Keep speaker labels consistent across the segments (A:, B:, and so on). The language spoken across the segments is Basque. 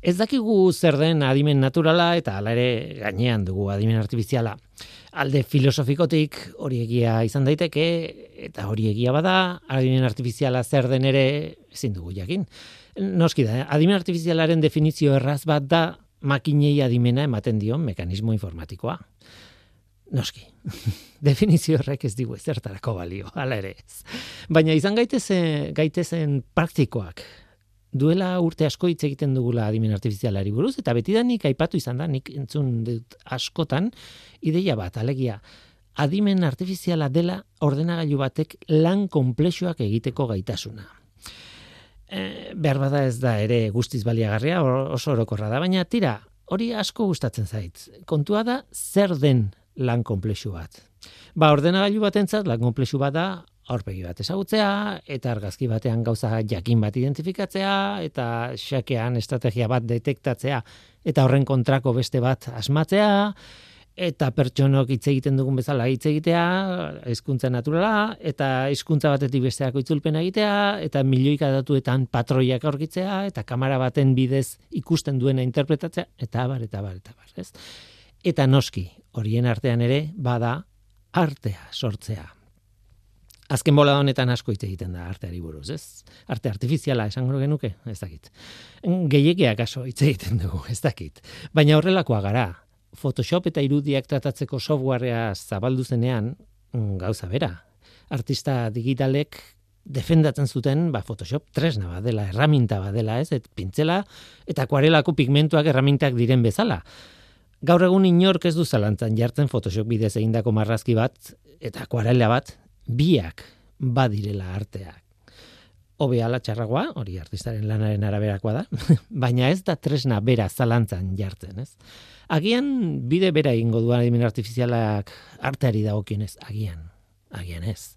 A: Ez dakigu zer den adimen naturala eta hala ere gainean dugu adimen artifiziala. Alde filosofikotik hori egia izan daiteke eta hori egia bada, adimen artifiziala zer den ere ezin dugu jakin. Noski da, adimen artifizialaren definizio erraz bat da makinei adimena ematen dion mekanismo informatikoa. Noski. Definizio horrek ez digu ezertarako balio, hala ere ez. Baina izan gaitezen, gaitezen praktikoak, duela urte asko hitz egiten dugula adimen artifizialari buruz, eta beti da nik aipatu izan da, nik entzun dut askotan, ideia bat, alegia, adimen artifiziala dela ordenagailu batek lan komplexuak egiteko gaitasuna. E, behar bada ez da ere guztiz baliagarria, oso orokorra da, baina tira, hori asko gustatzen zait. Kontua da, zer den lan komplexu bat. Ba, ordenagailu batentzat lan komplexu bat da aurpegi bat ezagutzea, eta argazki batean gauza jakin bat identifikatzea, eta xakean estrategia bat detektatzea, eta horren kontrako beste bat asmatzea, eta pertsonok hitz egiten dugun bezala hitz egitea, hizkuntza naturala, eta hizkuntza batetik besteako itzulpen egitea, eta milioika datuetan patroiak aurkitzea, eta kamera baten bidez ikusten duena interpretatzea, eta bar, eta bar, eta bar, ez? Eta noski, horien artean ere, bada artea sortzea azken bola honetan asko hitz egiten da arteari buruz, ez? Arte artifiziala esango genuke, ez dakit. Gehiegiak aso hitz egiten dugu, ez dakit. Baina horrelakoa gara. Photoshop eta irudiak tratatzeko softwarea zabaldu zenean, mm, gauza bera. Artista digitalek defendatzen zuten, ba, Photoshop tresna bat dela, erraminta bat dela, ez? Et pintzela eta akuarelako pigmentuak erramintak diren bezala. Gaur egun inork ez du zalantzan jartzen Photoshop bidez egindako marrazki bat eta akuarela bat biak badirela arteak. Obe ala txarragoa, hori artistaren lanaren araberakoa da, baina ez da tresna bera zalantzan jartzen, ez? Agian bide bera ingo du adimen artifizialak arteari dagokionez, agian, agian ez.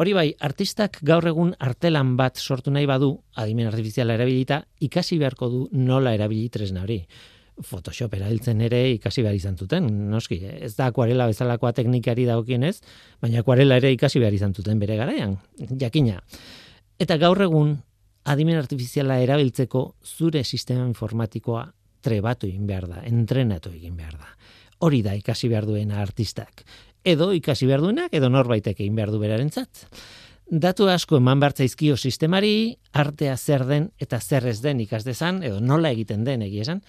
A: Hori bai, artistak gaur egun artelan bat sortu nahi badu, adimen artifiziala erabilita, ikasi beharko du nola erabili tresna hori. Photoshop erabiltzen ere ikasi behar izan zuten, noski, ez da akuarela bezalakoa teknikari dagokienez, baina akuarela ere ikasi behar izan zuten bere garaian, jakina. Eta gaur egun, adimen artifiziala erabiltzeko zure sistema informatikoa trebatu egin behar da, entrenatu egin behar da. Hori da ikasi behar duena artistak. Edo ikasi behar duenak, edo norbaitek egin behar du berarentzat. Datu asko eman bartzaizkio sistemari, artea zer den eta zer ez den ikas dezan, edo nola egiten den egia esan,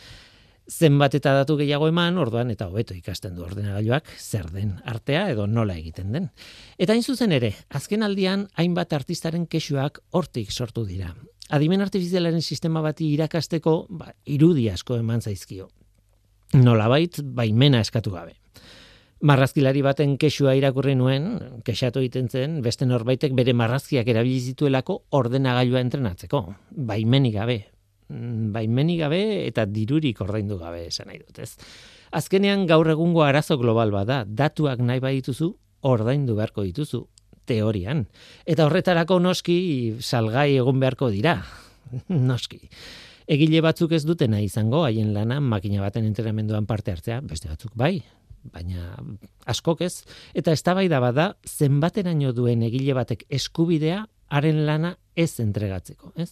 A: zenbat eta datu gehiago eman, orduan eta hobeto ikasten du ordenagailuak zer den artea edo nola egiten den. Eta hain zuzen ere, azken aldian hainbat artistaren kexuak hortik sortu dira. Adimen artifizialaren sistema bati irakasteko, ba, irudi asko eman zaizkio. Nolabait baimena eskatu gabe. Marrazkilari baten kexua irakurri nuen, kexatu egiten zen, beste norbaitek bere marrazkiak erabili zituelako ordenagailua entrenatzeko. Baimenik gabe, baimenik gabe eta dirurik ordaindu gabe esan nahi dut, ez? Azkenean gaur egungo arazo global bada, datuak nahi badituzu, ordaindu beharko dituzu teorian. Eta horretarako noski salgai egon beharko dira. noski. Egile batzuk ez dutena izango haien lana makina baten entrenamenduan parte hartzea, beste batzuk bai, baina askok ez eta eztabaida bada zenbateraino duen egile batek eskubidea haren lana ez entregatzeko, ez?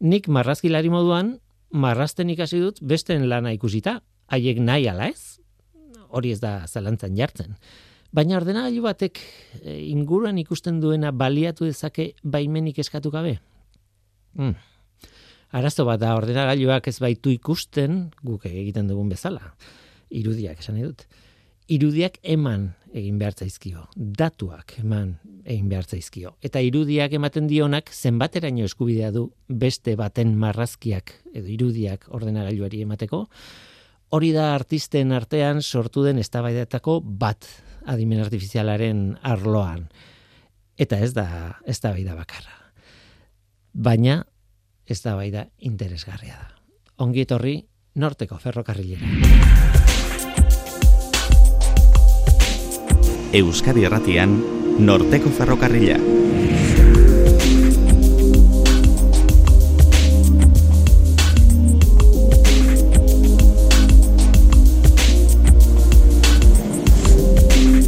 A: Nik marrazkilari moduan marrazten ikasi dut besten lana ikusita, haiek nahi ala ez? Hori ez da zalantzan jartzen. Baina ordenagailu batek e, inguruan ikusten duena baliatu dezake baimenik eskatu gabe. Hmm. Arazo bat da ordenagailuak ez baitu ikusten guk egiten dugun bezala. Irudiak esan dut irudiak eman egin behar zaizkio, datuak eman egin behar zaizkio. Eta irudiak ematen dionak zenbateraino eskubidea du beste baten marrazkiak edo irudiak ordenagailuari emateko, hori da artisten artean sortu den eztabaidatako bat adimen artifizialaren arloan. Eta ez da ez da bakarra. Baina ez da interesgarria da. Ongi etorri norteko ferrokarrilera.
B: Euskadi Erratian, Norteko Ferrokarrila.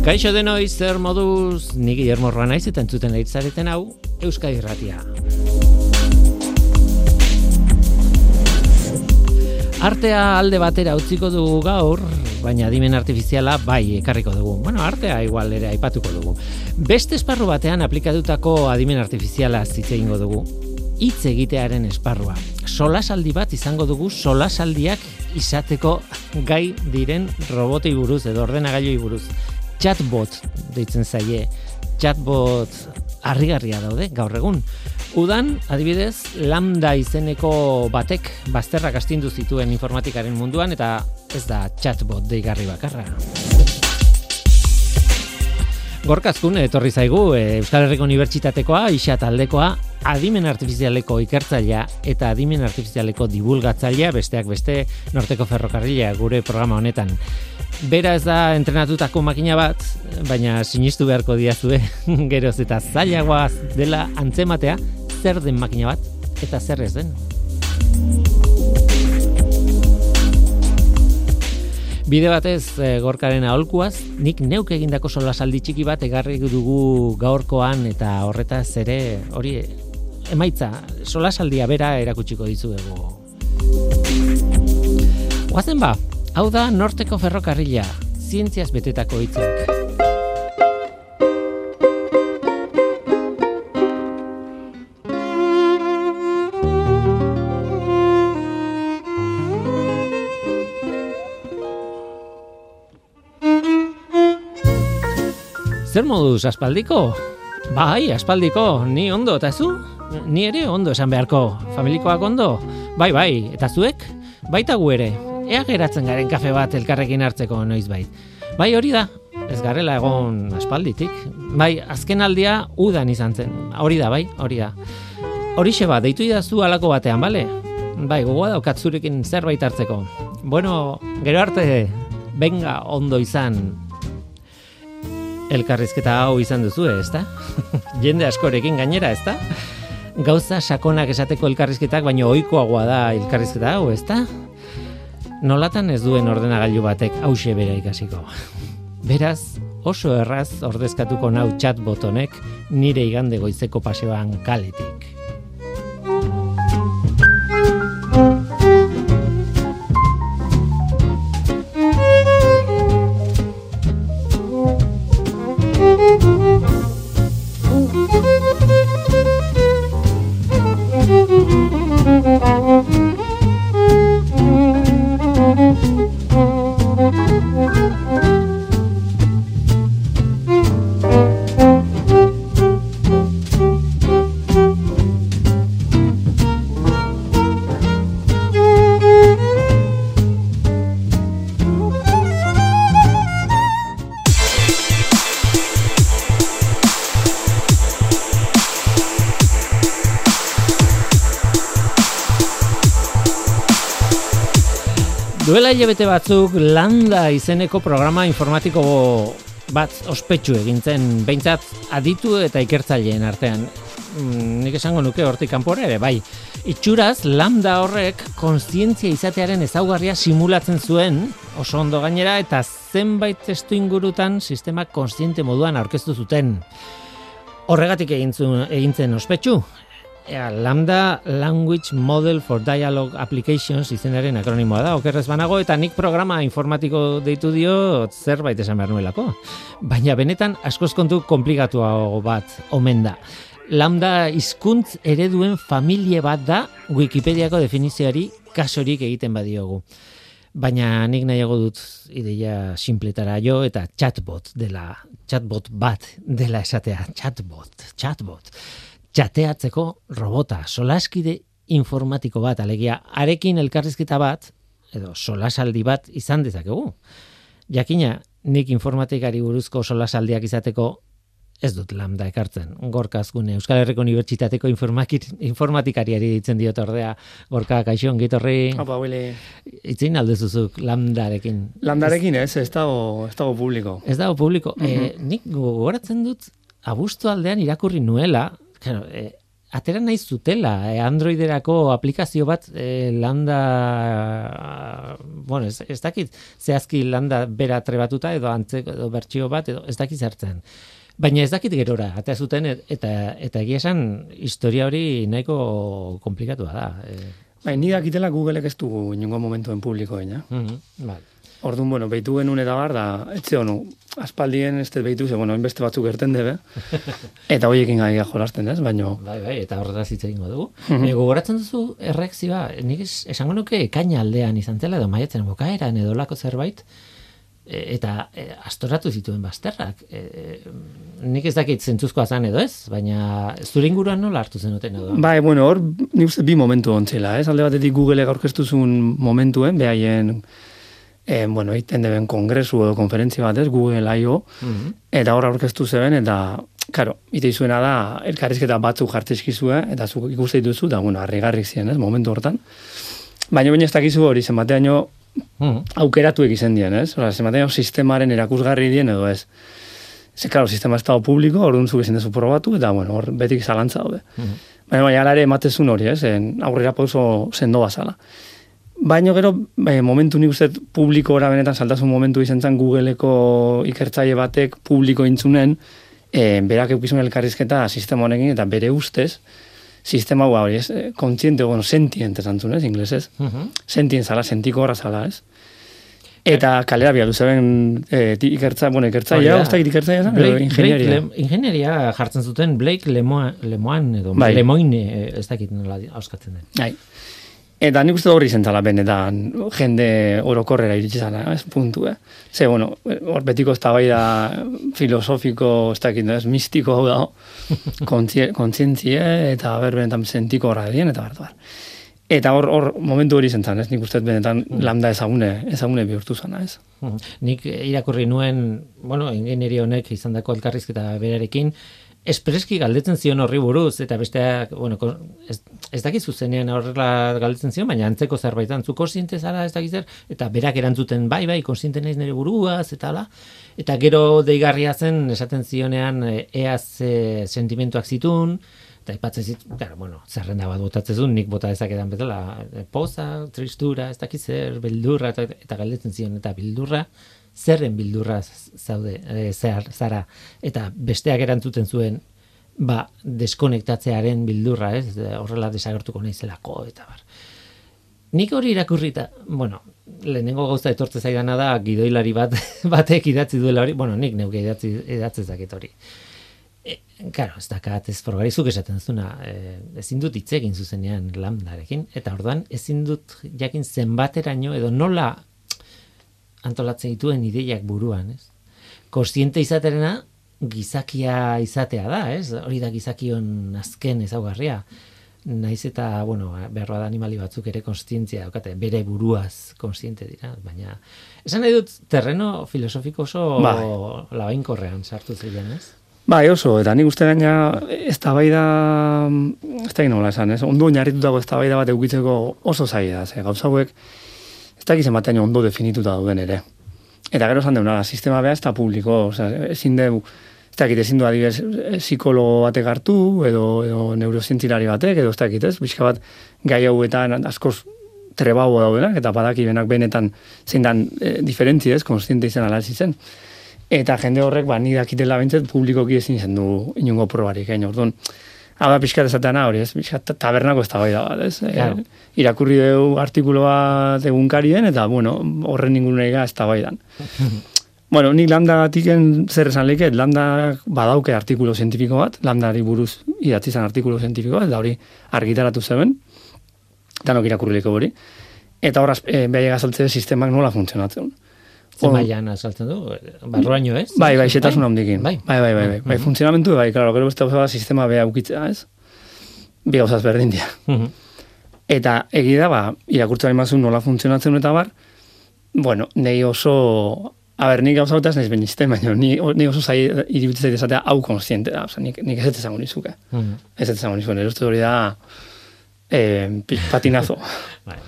A: Kaixo denoi zer moduz, ni Guillermo Roa naiz eta entzuten leitzareten hau, Euskadi Erratia. Artea alde batera utziko dugu gaur, baina adimen artifiziala bai ekarriko dugu. Bueno, artea igual ere aipatuko dugu. Beste esparru batean aplikatutako adimen artifiziala zitze ingo dugu. Hitz egitearen esparrua. Solasaldi bat izango dugu solasaldiak izateko gai diren robotei buruz edo ordenagailoi buruz. Chatbot deitzen zaie. Chatbot harrigarria daude gaur egun. Udan, adibidez, lambda izeneko batek bazterrak astindu zituen informatikaren munduan eta ez da chatbot deigarri bakarra. Gorkazkun, etorri zaigu, e, Euskal Herriko Unibertsitatekoa, isa taldekoa, adimen artifizialeko ikertzailea eta adimen artifizialeko divulgatzailea besteak beste norteko ferrokarrilea gure programa honetan. Bera ez da entrenatutako makina bat, baina sinistu beharko diazue geroz eta zailagoa dela antzematea zer den makina bat eta zer ez den. Bide batez e, gorkaren aholkuaz, nik neuk egindako solasaldi txiki bat egarri dugu gaurkoan eta horretaz ere hori emaitza solasaldia bera erakutsiko dizuegu. Guazen ba, hau da norteko ferrokarrila, zientziaz betetako hitzak. Zer moduz, aspaldiko? Bai, aspaldiko, ni ondo, eta zu? Ni ere ondo esan beharko, familikoak ondo? Bai, bai, eta zuek? Baita gu ere, ea geratzen garen kafe bat elkarrekin hartzeko noiz bai. Hori da, ez garrela egon aspalditik. Bai, azken aldia udan izan zen, hori da, bai, hori da. Horixe bat, deitu idazu alako batean, bale? Bai, gogoa daukat zurekin zerbait hartzeko. Bueno, gero arte, benga ondo izan, elkarrizketa hau izan duzu, ezta? Jende askorekin gainera, ezta? Gauza sakonak esateko elkarrizketak, baino ohikoagoa da elkarrizketa hau, ezta? Nolatan ez duen ordenagailu batek hause bera ikasiko. Beraz, oso erraz ordezkatuko nau chat botonek nire igande goizeko paseoan kaletik. Hilabete batzuk landa izeneko programa informatiko bat ospetsu egintzen, behintzat aditu eta ikertzaileen artean. Mm, nik esango nuke hortik kanpora ere, bai. Itxuraz, lambda horrek konstientzia izatearen ezaugarria simulatzen zuen, oso ondo gainera, eta zenbait testu ingurutan sistema konstiente moduan aurkeztu zuten. Horregatik egintzen ospetsu, Ea, Lambda Language Model for Dialogue Applications izenaren akronimoa da, okerrez banago, eta nik programa informatiko deitu dio zerbait esan behar nuelako. Baina benetan askoz kontu komplikatua bat omen da. Lambda hizkuntz ereduen familie bat da Wikipediako definizioari kasorik egiten badiogu. Baina nik nahiago dut ideia simpletara jo eta chatbot dela, chatbot bat dela esatea, chatbot, chatbot txateatzeko robota, solaskide informatiko bat, alegia, arekin elkarrizketa bat, edo solasaldi bat izan dezakegu. Jakina, nik informatikari buruzko solasaldiak izateko ez dut lambda ekartzen. Gorkaz gune, Euskal Herriko Unibertsitateko informatikariari ditzen diot ordea, gorka, kaixo, ongitorri.
C: Opa, huile.
A: Itzin aldezuzuk lambdarekin.
C: Lambdarekin ez, ez dago, ez dago publiko.
A: Ez dago publiko. Mm nik gogoratzen dut, abustu aldean irakurri nuela, claro, eh, atera nahi zutela, eh, Androiderako aplikazio bat eh, landa, bueno, ez, ez dakit, zehazki landa bera trebatuta edo antzeko edo bertxio bat, edo ez dakit zertzen. Baina ez dakit gerora, atea zuten eta eta egia esan historia hori nahiko komplikatua da. Eh.
C: Bai, ni dakitela Googleek ez dugu inungo momentuen publikoen, ja?
A: Mhm, bai.
C: Orduan, bueno, behitu genuen eta bar, da, etxe honu, aspaldien ez dut behitu, ze, bueno, inbeste batzuk erten debe, eta hoiekin gaia jolasten, ez, baino,
A: Bai, bai, eta horretaz hitz egingo dugu.
C: Mhm.
A: E, gogoratzen duzu erreakzioa, nik es, esango nuke ekaina aldean izan zela, edo maiatzen bukaeran edo lako zerbait, e, eta e, astoratu zituen bazterrak. E, e, nik ez dakit zentzuzkoa zan edo ez, baina zure inguruan nola hartu zenuten edo?
C: Bai, bueno, hor, ni uste bi momentu ontzela, ez? Alde batetik Googleek aurkeztu zuen momentuen, behaien, eh, bueno, egiten deben kongresu edo konferentzia bat, ez? Google I.O.
A: Mhm.
C: Eta hor aurkeztu zeben, eta, karo, ite zuena da, elkarrizketa batzuk jartzizkizue, eta zuk ikuste dituzu, da, bueno, harrigarrik ziren, ez? Momentu hortan. Baina baina ez dakizu hori, zenbateaino
A: Mhm.
C: aukeratu egiten dien, ez? Ora, zenbateaino sistemaren erakusgarri dien edo ez. Ze, claro, sistema ez dago publiko, orduan zuk ezin dezu probatu, eta, bueno, hor betik zalantza daude.
A: Mhm.
C: Baina, baina, ala ere ematezun hori, ez? En, aurrera pauso sendo bazala. Baina gero, eh, momentu nik uste publikora benetan saltasun momentu izan zen Googleeko ikertzaile batek publiko intzunen, eh, berak eukizun elkarrizketa sistema honekin, eta bere ustez, sistema hau hori, ez? Eh, Kontziente, bueno, sentient esan zuen, ez, inglesez.
A: Mhm.
C: Sentient zala, sentiko horra zala, ez? Eta kalera biatu zeben eh, ti- ikertza, bueno,
A: Hori
C: ikertzailea,
A: da.
C: usta ikertzailea, edo ingenieria.
A: Blake Lem- ingenieria jartzen zuten Blake Lemoine, Lemoine edo
C: Bai.
A: Lemoine, eh, ez dakit nola auskatzen den.
C: Bai. Eta nik uste horri zentzala benetan jende orokorrera iritsi zana, ez puntu, eh? Ze, bueno, hor betiko ez da filosofiko, ez dakit, ez mistiko hau da, kontzie- kontzientzie eta ber benetan sentiko horra dien, eta bar, bar. Eta hor, hor momentu hori zentzan, ez? Nik uste benetan lambda ezagune, ezagune bihurtu zana, ez?
A: Mhm. Nik irakurri nuen, bueno, ingenieria honek izandako elkarrizketa berarekin, espreski galdetzen zion horri buruz, eta besteak, bueno, ez, ez dakit zuzenean horrela galdetzen zion, baina antzeko zerbaitan zu konsiente zara, ez dakit zer, eta berak erantzuten, bai, bai, konsiente naiz nire buruaz, eta ala, eta gero deigarria zen, esaten zionean, e, eaz e, sentimentuak zitun, eta ipatzen zit, claro, bueno, zerrenda bat botatzen zuen, nik bota dezakedan bezala, e, poza, tristura, ez dakit zer, beldurra, eta, eta galdetzen zion, eta bildurra, zerren bildurra z- zaude, e, zer, zara, eta besteak erantzuten zuen, ba, deskonektatzearen bildurra, ez, horrela desagertuko naizelako, eta bar. Nik hori irakurrita, bueno, lehenengo gauza etortze zaidana da gidoilari bat batek idatzi duela hori, bueno, nik neuke idatzi idatzi zaket hori. E, Karo, ez dakat ez forgarizuk esaten zuna, e, ezin dut hitz egin zuzenean lambdarekin, eta orduan ezin dut jakin zenbateraino edo nola antolatzen dituen ideiak buruan, ez? Kontziente izaterena gizakia izatea da, ez? Hori da gizakion azken ezaugarria. Naiz eta, bueno, behar da animali batzuk ere konstientzia daukate, bere buruaz konstiente dira, baina esan nahi dut terreno filosofiko oso
C: Bai.
A: labainkorrean sartu ziren, ez?
C: Bai, oso, eta nik uste gaina ez da bai da, ez da nola esan, ez? Ondo oinarritutako ez da bai da bat eukitzeko oso zaila ze gauza hauek, ez da gizien batean ondo definituta dauden ere. Eta gero esan deuna, sistema beha ez da publiko, osea, ezin deu, ez dakit, ezin du adibidez eh, psikologo batek hartu, edo, edo neurozientzilari batek, edo ez dakit, ez? Bizka bat gai hauetan askoz trebau daudenak, eta badaki benak benetan zein dan e, diferentzi ez, konstiente izan ala ez zen. Eta jende horrek, ba, ni dakitela bintzat, publikoki ezin zen du inungo probarik, egin, orduan, hau da pixkat esatean hori, ez, pixkat ta- tabernako ez da bat, ez,
A: Claro.
C: e, irakurri dugu artikulo bat egunkarien, eta, bueno, horren ingunera ez da bueno, nik lambda gatiken zer esan leiket, lambda badauke artikulo zientifiko bat, lambdari buruz idatzi zen artikulo zientifiko bat, eta hori argitaratu zeben, danok irakurriliko hori, eta horraz, e, behaiek azaltze sistemak nola funtzionatzen.
A: Ze
C: Hor-
A: mailan azaltzen du, barroaino, ez?
C: Bai, bai, xetasun handikin.
A: Bai.
C: Bai, bai, bai, bai. Bai, funtzionamentu, bai, claro, gero beste gauza sistema beha ukitzea, ez? Bi gauzaz berdin dira. Eta egi da, ba, irakurtzen baimazun nola funtzionatzen eta bar, bueno, nei oso, a ber, nik gauza bataz naiz benizten, baina ni, ni oso zai, iribitzen zait esatea hau konstiente da, oza, nik, nik ez ez esango nizuke.
A: Mhm.
C: Ez ez esango nizuke, nire uste hori da, eh, patinazo.
A: Bai.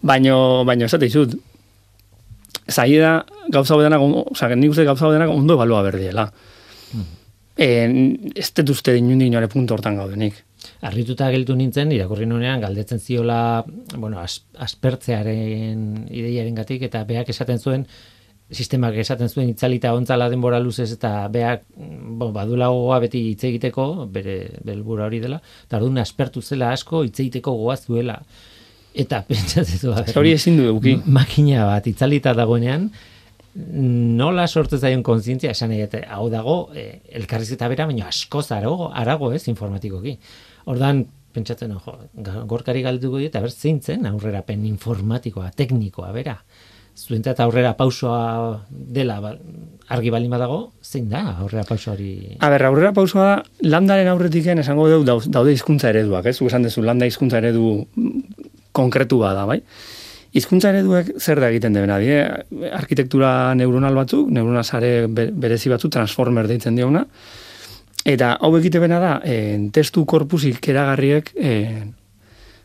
C: baino, baino ez dizut, zai da gauza haudenak, oza, nik uste gauza haudenak ondo ebalua berdiela. Mm. ez dut uste inundik nore puntu hortan gaudenik.
A: Arrituta geltu nintzen, irakurri nuenean galdetzen ziola, bueno, as, aspertzearen ideiaren gatik, eta beak esaten zuen, sistemak esaten zuen itzalita ontzala denbora luzez, eta beak, bon, badula gogoa beti hitz egiteko, bere belbura hori dela, eta orduan aspertu zela asko hitz egiteko gogoa zuela. Eta pentsatzen ber,
C: Hori ezin du eduki.
A: makina bat itzalita dagoenean, nola sortu zaion kontzientzia esan dut, hau dago, e, elkarrizketa bera, baina askoz arago, arago ez informatikoki. Ordan pentsatzen, jo, gorkari galduko dit, aber zeintzen aurrerapen informatikoa, teknikoa, bera. Zuentzat aurrera pausoa dela ba, argi balin badago, zein da aurrera pauso hori?
C: A ber, aurrera pausoa da, landaren aurretiken esango dauz- daude hizkuntza ereduak, ez? Esan duzu, landa hizkuntza eredu konkretu da, bai? Hizkuntza ereduek zer da egiten dena, die? Arkitektura neuronal batzuk, neuronal sare be- berezi batzuk, transformer deitzen diona, eta hau egite bena da, en, testu korpusik eragarriek en,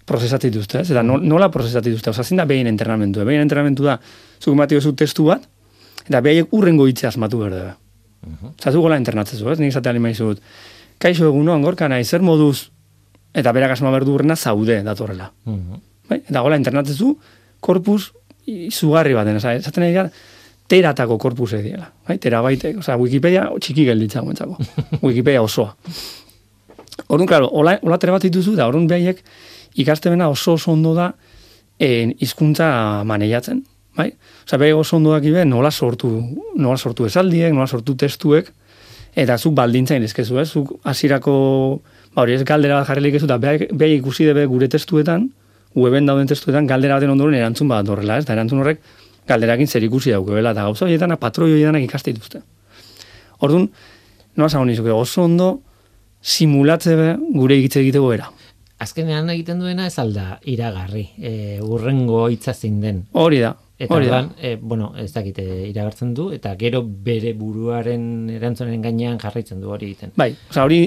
C: prozesatzen dituzte, ez? Eta no- nola prozesatzen dituzte? Osa, zein da behin entrenamentu? Behin entrenamentu da, zuk matio zu testu bat, eta behaiek urrengo hitze asmatu behar dira. Osa, zu gola internatzezu, ez? Nik esatean imaizut, kaixo egunon, gorka nahi, zer moduz, eta berak asma berdu urrena zaude datorrela.
A: Mhm.
C: Bai? Eta gola internatzezu, korpus izugarri baten, oza, esaten nahi gara, teratako korpus diela. Bai? Terabaitek, oza, Wikipedia txiki gelditza guentzako. Wikipedia osoa. Orduan, klaro, hola, hola tere bat dituzu, da orduan behaiek ikaste bena oso oso ondo da en, hizkuntza maneiatzen. Bai? Osa, behaiek oso ondo dakibe nola sortu, nola sortu esaldiek, nola sortu testuek, eta zuk baldintzain ezkezu, ez? Zuk hasierako ba hori ez galdera bat jarrilik ez, eta behaiek behaiek ikusi debe gure testuetan, weben dauden testuetan, galdera baten ondoren erantzun bat horrela, ez? Da erantzun horrek galderakin zer ikusi daukebela, eta gauza horietan, patroi horietan ikaste dituzte. Orduan, nola zago nizuke, oso ondo simulatze be gure egitze egiteko era.
A: Azkenean egiten duena ez alda iragarri, e, urrengo hitza zein den.
C: Hori da,
A: Eta
C: hori da.
A: orduan, e, bueno, ez dakit e, iragartzen du, eta gero bere buruaren erantzunen gainean jarraitzen du hori egiten.
C: Bai, osea hori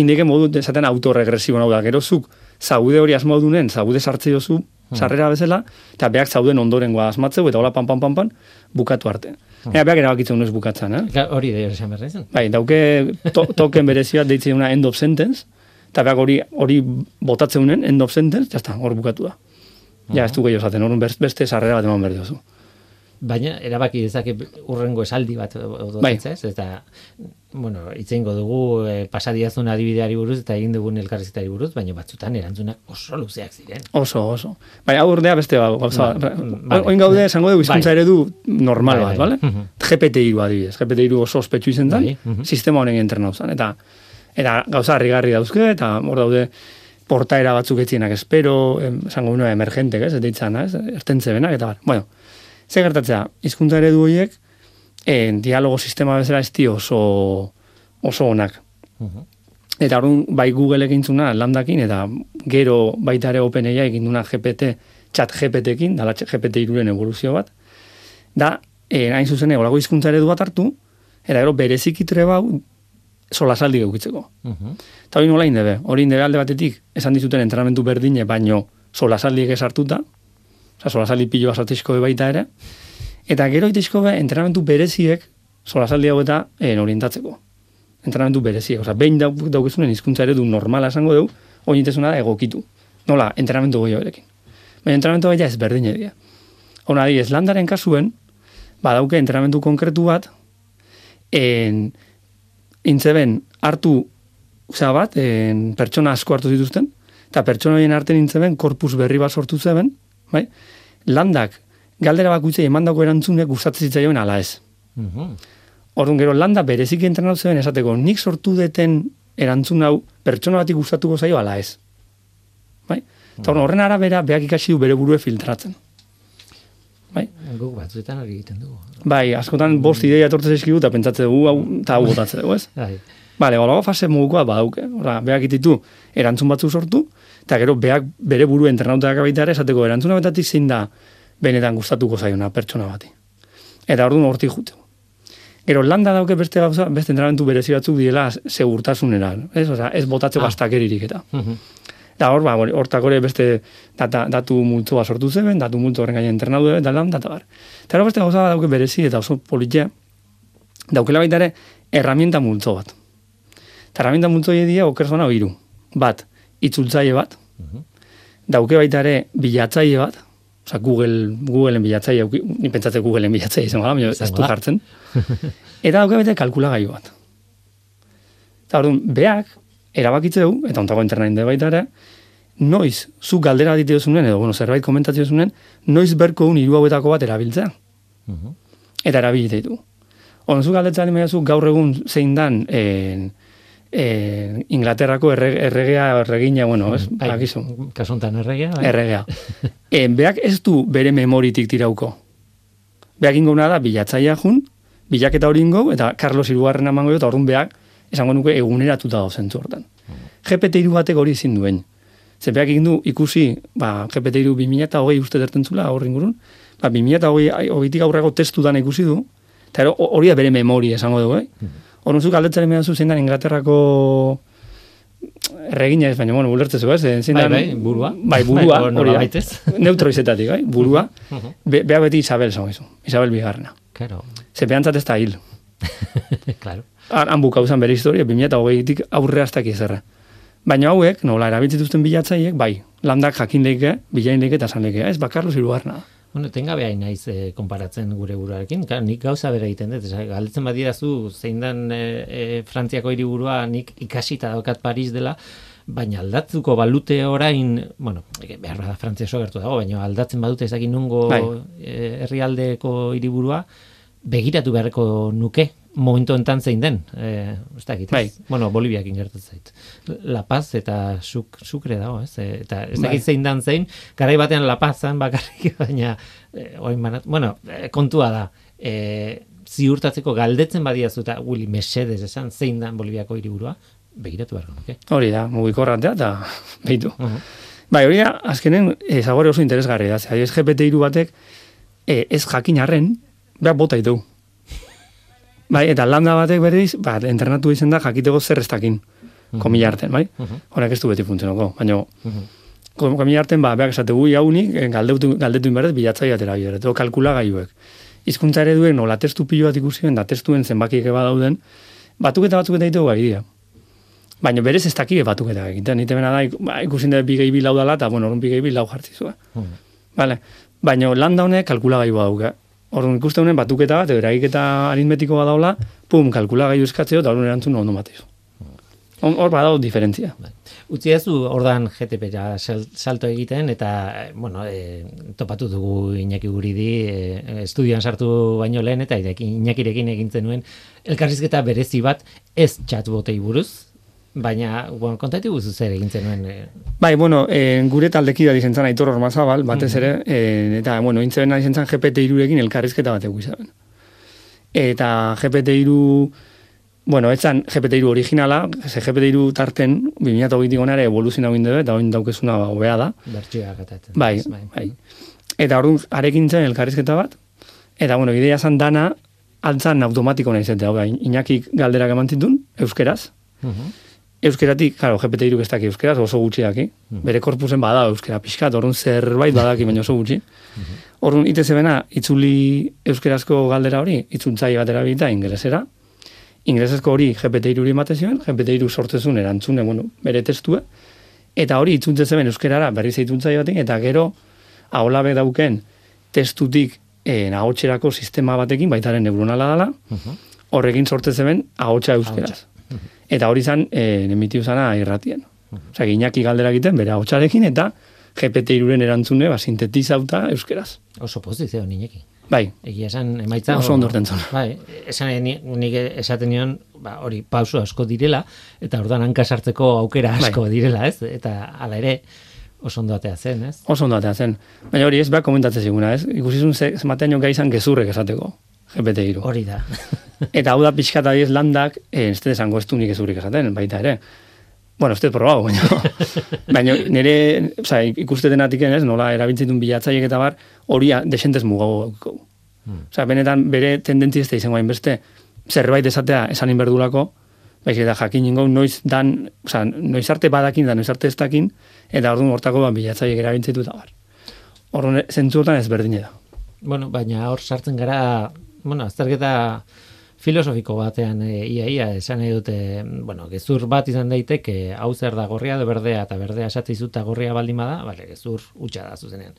C: indike modu esaten autoregresibo hau da. Gero zuk zaude hori asmaudunen, zaude sartze jozu sarrera bezala, eta beak zauden ondorengoa asmatzeu, eta hola pan pan pan pan, bukatu arte. Ea, beak erabakitzen unez bukatzen, eh?
A: Ga- Hori da esan behar izan.
C: Bai, dauke to, token berezi bat deitzen una end of sentence, eta beak hori hori botatzen unen, end of sentence, jazta, hor bukatu da. Ja, ez du gehiago orduan best- beste sarrera bat eman behar diozu.
A: Baina erabaki dezake urrengo esaldi bat
C: Bai.
A: odotzez, ez? Eta, bueno, itzeingo dugu e, pasadiazun adibideari buruz eta egin dugun elkarrizketari buruz, baina batzutan erantzunak oso luzeak ziren.
C: Oso, oso. Bai, hau ordea beste ba, gauza.
A: Ba,
C: Ba,
A: vale.
C: Oin gaude, esango dugu hizkuntza
A: Bai.
C: eredu normal
A: Bai,
C: bat,
A: bai. Mhm.
C: GPT-3 adibidez. GPT-3 oso ospetsu izen zen,
A: Bai,
C: sistema honen entrenau zen. Eta, eta gauza harrigarri dauzke, eta hor daude portaera batzuk etzienak espero, esango uno emergentek, ez, deitzana, ez, ertentze benak, eta bar. Bueno, ze gertatzea, hizkuntza eredu horiek, en, dialogo sistema bezala ez di oso, oso onak.
A: Mhm.
C: Eta orduan bai Google egintzuna landakin eta gero baita ere OpenAI egin duna GPT, chat GPT-ekin, dala GPT iruren evoluzio bat. Da, eh, hain zuzen egolako hizkuntza eredu bat hartu, eta gero bereziki trebau solasaldi eukitzeko.
A: Mhm.
C: Eta hori nola indebe, hori indebe alde batetik, esan dizuten entrenamentu berdine, baino solasaldiek esartuta, oza, solasaldi pilo basatizko baita ere, eta gero itizko be, entrenamentu bereziek solasaldi hau eta en, orientatzeko. Entrenamentu bereziek, oza, behin dauk, daukezunen hizkuntza eredu normala esango dugu, oinitezuna da egokitu. Nola, entrenamentu gehiago erekin. Baina entrenamentu gehiago ez berdin edia. Hona, ez landaren kasuen, badauke entrenamentu konkretu bat, en, intzeben hartu Osea bat, en, pertsona asko hartu zituzten, eta pertsona horien artean intzeben korpus berri bat sortu zeben, bai? landak galdera bakuitzei emandako erantzunek gustatzen zitzaioen ala ez.
A: Mhm.
C: Orduan gero landa bereziki entrenatu zeben esateko, nik sortu deten erantzun hau pertsona batik gustatuko zaio ala ez. Bai? Eta orduan, horren arabera beak ikasi du bere burue filtratzen. Bai?
A: Guk batzuetan hori egiten dugu.
C: Bai, askotan bost ideia etortzen zaizkigu eta pentsatze dugu hau eta hau botatzen dugu, ez?
A: Bai.
C: Bale, fase mugukoa badauke. Ora, beak ititu erantzun batzu sortu, eta gero beak bere buru entrenautak baita ere esateko erantzuna betatik zein da benetan gustatuko zaiona pertsona bati. Eta orduan hortik jute. Gero landa dauke beste gauza, beste entrenamentu berezi batzuk diela segurtasunera, ez? Osea, ez botatzeko
A: Ah.
C: astakeririk eta.
A: Mhm.
C: Eta hor, ba, hori- hortak ere beste data, datu multzoa sortu zeben, datu multzo horren gainen entrenatu debe, da lan, data bar. Eta beste gauza bat dauke berezi eta oso politia, daukela baita ere, herramienta multzo bat. Eta herramienta multzo die oker zona hiru. Bat, itzultzaile bat,
A: Mhm.
C: dauke baita ere bilatzaile bat, Osa, Google, Googleen bilatzaile, ni pentsatze Googleen bilatzaile izango da, baina ez du jartzen. Eta dauke baita kalkulagailu bat. Eta orduan, beak, erabakitzeu, eta ontako internet baita ere, noiz, zu galdera ditu zunen, edo, bueno, zerbait komentatzio zunen, noiz berko un hiru hauetako bat erabiltzea.
A: Mhm.
C: Eta erabilite ditu. Oren, zu galdetzen ditu gaur egun zein dan, en, en, Inglaterrako erre, erregea, erregina, bueno, ez,
A: Bai,
C: bakizu,
A: kasuntan erregea, bai.
C: erregea. e, beak ez du bere memoritik tirauko. Beak ingo da, bilatzaia jun, bilaketa hori ingo, eta Carlos Irugarren amango eta orduan beak, esango nuke eguneratuta da zentzu hortan. GPT-3 batek hori ezin duen. Ze beak egin du ikusi, ba, GPT-3 2008 uste derten zula, horri ingurun, ba, 2008 hogeitik aurreko testu dana ikusi du, eta hori da bere memoria esango dugu, eh? Horren zuk aldetzaren mehazu zein dan Inglaterrako erregina ez, baina, bueno, ulertzezu, ez? Zein
A: Bai, bai, burua.
C: Bai, burua,
A: Bai,
C: hori da. Neutro izetatik, bai, burua. Be, bea beti Isabel esango izu, Isabel bigarrena.
A: Claro,
C: Ze behantzat ez da hil.
A: claro.
C: Han, han bukau zen bere historia, 2008tik aurre hasta ezerra. Baina hauek, nola, erabiltzituzten bilatzaiek, bai, landak jakin leike, bilain leike eta san leike, ez, bakarlo zirugarna.
A: Bueno, tengabe hain naiz eh, konparatzen gure buruarekin. Ka, nik gauza bera egiten dut. Esa, galdetzen badidazu zein dan eh, eh, Frantziako hiriburua nik ikasita daukat Paris dela, baina aldatzuko balute orain, bueno, eh, behar da Frantzia oso gertu dago, baina aldatzen badute ezakin nungo
C: Bai.
A: eh, herrialdeko hiriburua, begiratu beharreko nuke momentu enten zein den. Eh, ez dakit?
C: Bai.
A: Bueno, Boliviakin gertatzen zait. La Paz eta suk, sukre dago, ez? Eh, Eta ez dakit
C: Bai.
A: zein dan zein, garai batean La Pazan bakarrik, baina eh, orain banat, bueno, kontua da. Eh, ziurtatzeko galdetzen badiazu eta Willy Mercedes esan zein dan Boliviako hiriburua, begiratu beharko nuke.
C: Hori da, mugikorratea eta behitu.
A: Uh
C: Bai, hori da, azkenen, ezagore oso interesgarri da. Zer, ez GPT-3 batek, e, ez jakin arren, bota ditu. Bai, eta landa batek berriz, ba, entrenatu izan da jakiteko zer ez dakin, komila arten, bai? Horak ez du beti funtzionako, baina kom- komila arten, ba, behar esategu jaunik, eh, galdetu, galdetu inberdet bilatzai atera bidera, edo kalkula gaiuek. Hizkuntza ereduek nola testu pilo bat ikusien, da testuen zenbakiek eba dauden, batuketa batuketa ditu gai dira. Baina berez ez dakie batuketa egiten. Nite bena da, ba, ikusin da bi gehi bi lau dala, eta bueno, orduan bi gehi bi lau jartzi zuen. Vale. Baina landa honek kalkulagailu dauka. Orduan ikuste honen batuketa bat, eragiketa aritmetiko bat daula, pum, kalkulagailu eskatzeo, eta orduan erantzun ondo matizu. Hor badao diferentzia.
A: Utzi ez du ordan GTP-ra sal- salto egiten eta eh, bueno, e, topatu dugu Iñaki Guridi e, estudioan sartu baino lehen eta ireki- Iñakirekin egin zenuen elkarrizketa berezi bat ez chatbotei buruz, baina bueno, kontatu guzu zer egin zenuen e,
C: Bai, bueno, e, gure taldekida dizen zan Aitor Ormazabal, batez ere, e, eta, bueno, intzeben dizen zan GPT-irurekin elkarrizketa bat eguizaben. Eta GPT-iru, bueno, etzan GPT-iru originala, ze GPT-iru tarten, 2008 gonare evoluzio egin dube, eta oin daukezuna ba, hobea da.
A: bertsioak atatzen.
C: Bai, bai. Eta orduan arekin zen elkarrizketa bat, eta, bueno, ideia zan dana, altzan automatiko nahi zete, hau da, Iñakik galderak eman zitun, euskeraz,
A: Mhm.
C: Euskeratik, claro, GPT-iruk ez daki euskeraz, oso gutxi daki. Bere korpusen bada euskera pixkat, orduan zerbait badaki, baina oso gutxi. Orduan, ite zebena, itzuli euskerazko galdera hori, itzultzai bat erabilita ingelesera. Ingelesezko hori GPT-iruri ematen ziren, GPT-iru sortzezun erantzune, bueno, bere testue. Eta hori itzultze zeben euskerara berriz itzultzai batekin, eta gero, aholabe dauken testutik eh, ahotserako sistema batekin, baitaren neuronala dela, horrekin sortze zeben ahotsa euskeraz. Eta hori zan, e, emitiu zana irratien. Osea, Iñaki galdera egiten, bere ahotsarekin, eta GPT-iruren erantzune, ba, sintetizauta euskeraz.
A: Oso pozizio Iñaki.
C: Bai,
A: Egia esan emaitza
C: Oso ondo zuen.
A: Bai, esan ni- nik esaten nion, ba, hori pauso asko direla eta orduan hanka sartzeko aukera asko direla, ez? Eta hala ere oso ondo atea zen, ez?
C: oso ondo atea zen. Baina hori ez, behar komentatzen ziguna, ez? Ikusizun ze, zematean gai izan gezurrek esateko, GPT-iru.
A: Hori da.
C: Eta hau da pixkat adiez landak, eh, ez dut esango ez du nik ezurik esaten, baita ere. Bueno, ez dut probau, baina, baina nire, oza, ikustetenatik ez, nola erabiltzitun bilatzaiek eta bar, hori desentez mugago daukau. Oza, benetan bere tendentzia ez da izango beste zerbait esatea esan inberdulako, baizik eta jakin ingo noiz dan, oza, noiz arte badakin da noiz arte ez dakin, eta orduan hortako ba, bilatzaiek erabiltzitu eta bar. Orduan, zentzuotan ez berdine da.
A: Bueno, baina hor sartzen gara, bueno, azterketa filosofiko batean e, ia ia esan nahi dute, bueno, gezur bat izan daiteke, hau zer da gorria edo berdea eta berdea esatzi zuta gorria baldin bada, bale, gezur hutsa da zuzenean.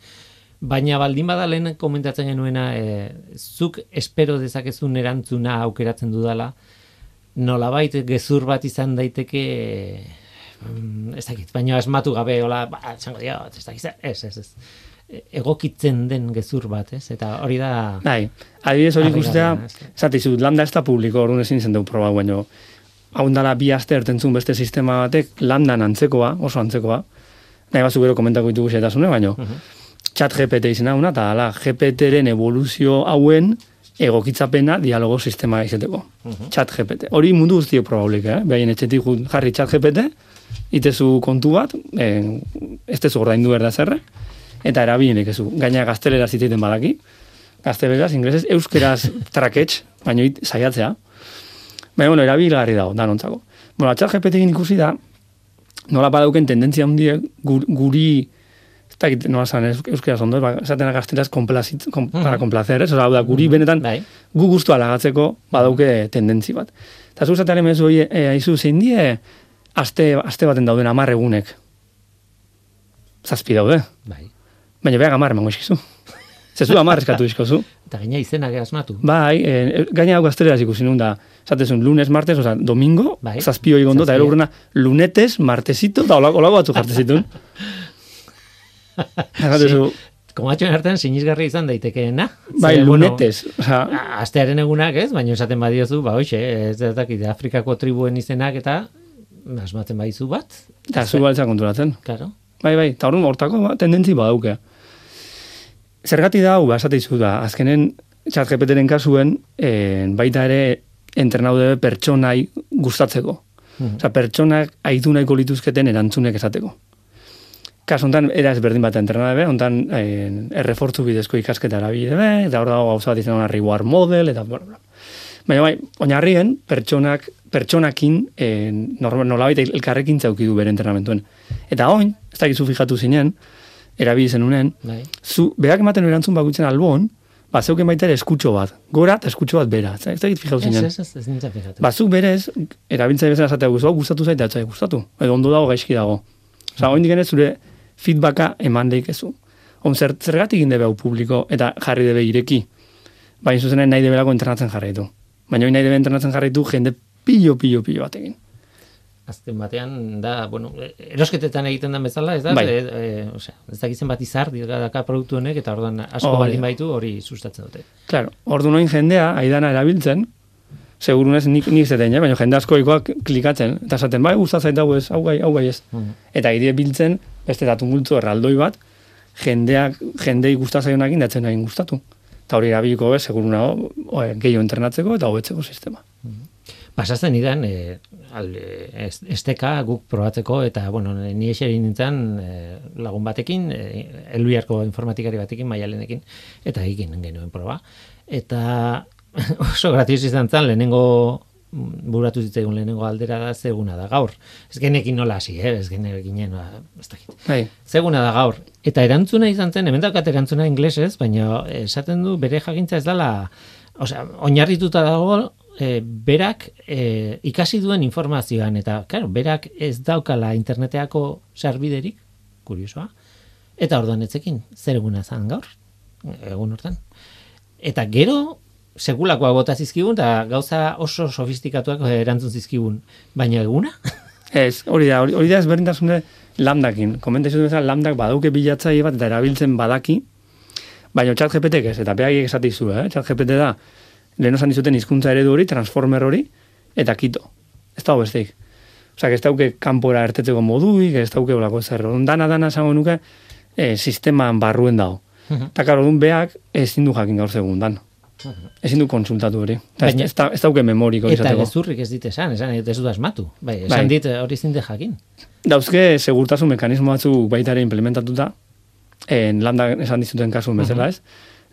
A: Baina baldin bada lehen komentatzen genuena, e, zuk espero dezakezun erantzuna aukeratzen dudala, nolabait gezur bat izan daiteke, mm, ez dakit, baina esmatu gabe, hola, ba, esango dio, ez dakit, ez, ez, ez. Egokitzen den gezur bat, ez? Eta hori da...
C: Bai, adibidez hori
A: ez.
C: zati zut, lambda ez da publiko, orduan ezin zen dugu proba, baino, hau dala bi aste ertentzun beste sistema batek, landan antzekoa, oso antzekoa, nahi bazu gero komentako ditugu xetasune, baino, chat GPT izena una, eta ala, GPT-ren evoluzio hauen egokitzapena dialogo sistema izeteko. Chat GPT. Hori mundu guztio probablik, eh? Behaien etxetik jarri chat GPT, itezu kontu bat, eh, ez tezu ordaindu berda zerre, eta erabilienek ezu. Gaina gaztelera zitzaiten badaki, gazteleraz, inglesez, euskeraz traketx, baina it, saiatzea. Baina, bueno, erabilgarri dago, danontzako. Bueno, GPT egin ikusi da, nola badauken tendentzia handiek gur- guri ez dakit nola zan eus- euskeraz ondo, ba, esaten gaztelaz komplazit, kom, para complacer, ez? Hau da, guri benetan
A: Bai.
C: gu gustu alagatzeko badauke tendentzi bat. Eta zu zatearen mezu, e, e, aizu, zein die aste, aste baten dauden amar egunek. Zazpi daude.
A: Bai.
C: Baina beha amar emango eskizu. Zezu amar eskatu izkozu.
A: Eta gaina izenak asmatu.
C: Bai, e, gaina hau gazteleraz ikusi nun da, zatezun, lunes, martes, oza, domingo,
A: Bai.
C: zazpi hori gondo, eta
A: Zazpi.
C: ero urrena, lunetes, martesito, eta olago, olago batzuk jartezitun. Zatezu,
A: Komatxoen artean sinizgarri izan daitekeena.
C: bai,
A: Ze, bueno,
C: lunetes, oza,
A: a- Astearen egunak, ez? Baina esaten badiozu, ba, hoxe, ez da dakit, Afrikako tribuen izenak eta asmatzen badizu bat.
C: eta zu baltza konturatzen.
A: Claro.
C: Bai, bai, eta horren hortako ba, tendentzi badauke. Zergati da, hau, basate izu da, azkenen chat GPT-ren kasuen, eh, baita ere entrenaude pertsonai gustatzeko.
A: Mhm.
C: Osa, pertsonak aitu nahiko lituzketen erantzunek esateko. Kasu hontan, era ezberdin bat entrenade be, hontan eh, errefortzu bidezko ikasketa erabide be, eta hor dago gauza bat izan reward model, eta bla, bla. Baina bai, oinarrien, pertsonak, pertsonakin, eh, normal, nolabait elkarrekin zaukidu bere entrenamentuen. Eta oin, ez da gizu fijatu zinen, erabili zenunen,
A: Bai.
C: zu, berak ematen erantzun bakutzen albon, ba, zeuken baita ere eskutxo bat, gora eta eskutxo bat bera, ez da fijatu
A: Ez,
C: zinen.
A: ez, ez, ez fijatu.
C: Bazuk berez, erabiltzaile bezala esatea guztu, gustatu zaite, atzai gustatu. Edo ondo dago gaizki dago. Osa, oin digenez zure feedbacka eman deikezu. On, zer, zergatik inde hau publiko eta jarri debe ireki. Baina zuzenen nahi debelako entrenatzen jarraitu. Baina nahi debe entrenatzen jarraitu jende pilo, pilo, pilo batekin.
A: Azken batean da, bueno, erosketetan egiten den bezala, ez da?
C: Bai.
A: E, e, osea, ez dakizen bat izar daka produktu honek eta orduan asko
C: Hori
A: baldin
C: da.
A: baitu hori sustatzen dute.
C: Claro, ordu noin jendea, aidana erabiltzen, segurunez nik, nik zeten, eh? baina jende askoikoak klikatzen, eta esaten, bai, gustatzen dago ez, hau gai, hau gai ez.
A: Mhm.
C: Eta ide biltzen, beste datu multzo erraldoi bat, jendeak, jendei gustazaionakin datzen nahi gustatu. Eta hori erabiliko bez, seguruna gehiago entrenatzeko eta hobetzeko sistema.
A: Pasatzen idan, e, al, e, ez- esteka guk probatzeko, eta, bueno, ni eseri nintzen e, lagun batekin, e, elbiarko informatikari batekin, maialenekin, eta egin genuen proba. Eta oso gratios izan zen, lehenengo buratu zitzaigun lehenengo aldera da zeguna da gaur. Ez genekin nola hasi, eh? ez genekin ba, ez dakit.
C: Bai,
A: Zeguna da gaur. Eta erantzuna izan zen, hemen daukat erantzuna inglesez, baina esaten du bere jakintza ez dela, osea, oinarrituta dago e, berak e, ikasi duen informazioan, eta, claro, berak ez daukala interneteako sarbiderik, kuriosoa, eta orduan etzekin, zer eguna zan gaur, egun hortan. Eta gero, segulakoa bota zizkigun, eta gauza oso sofistikatuak erantzun zizkigun, baina eguna?
C: ez, hori da, hori, hori da ezberdintasune lambdakin. Komentaizu du bezala, lambdak badauke bilatzaile bat eta erabiltzen badaki, baina chat GPT ez, eta behaiek esatizu, eh? chat GPT da, lehen osan dizuten hizkuntza eredu hori, transformer hori, eta kito. Ez dago besteik. Osa, ez dauke kanpora ertetzeko moduik, ez dauke olako zer. Dana, dana, esango nuke, eh, sisteman barruen dago. Eta karo, orduan beak ezin du jakin gaur segundan. Ezin du konsultatu hori. Eta ez,
A: Baina-
C: ez, da- ez dauke memoriko
A: Eta
C: izateko.
A: gezurrik ez dit esan, esan ez du asmatu. Bai, esan
C: Bai.
A: dit eh, hori zinde jakin.
C: Dauzke segurtasun mekanismo batzuk baita ere implementatuta, en lambda esan dizuten kasun bezala, ez?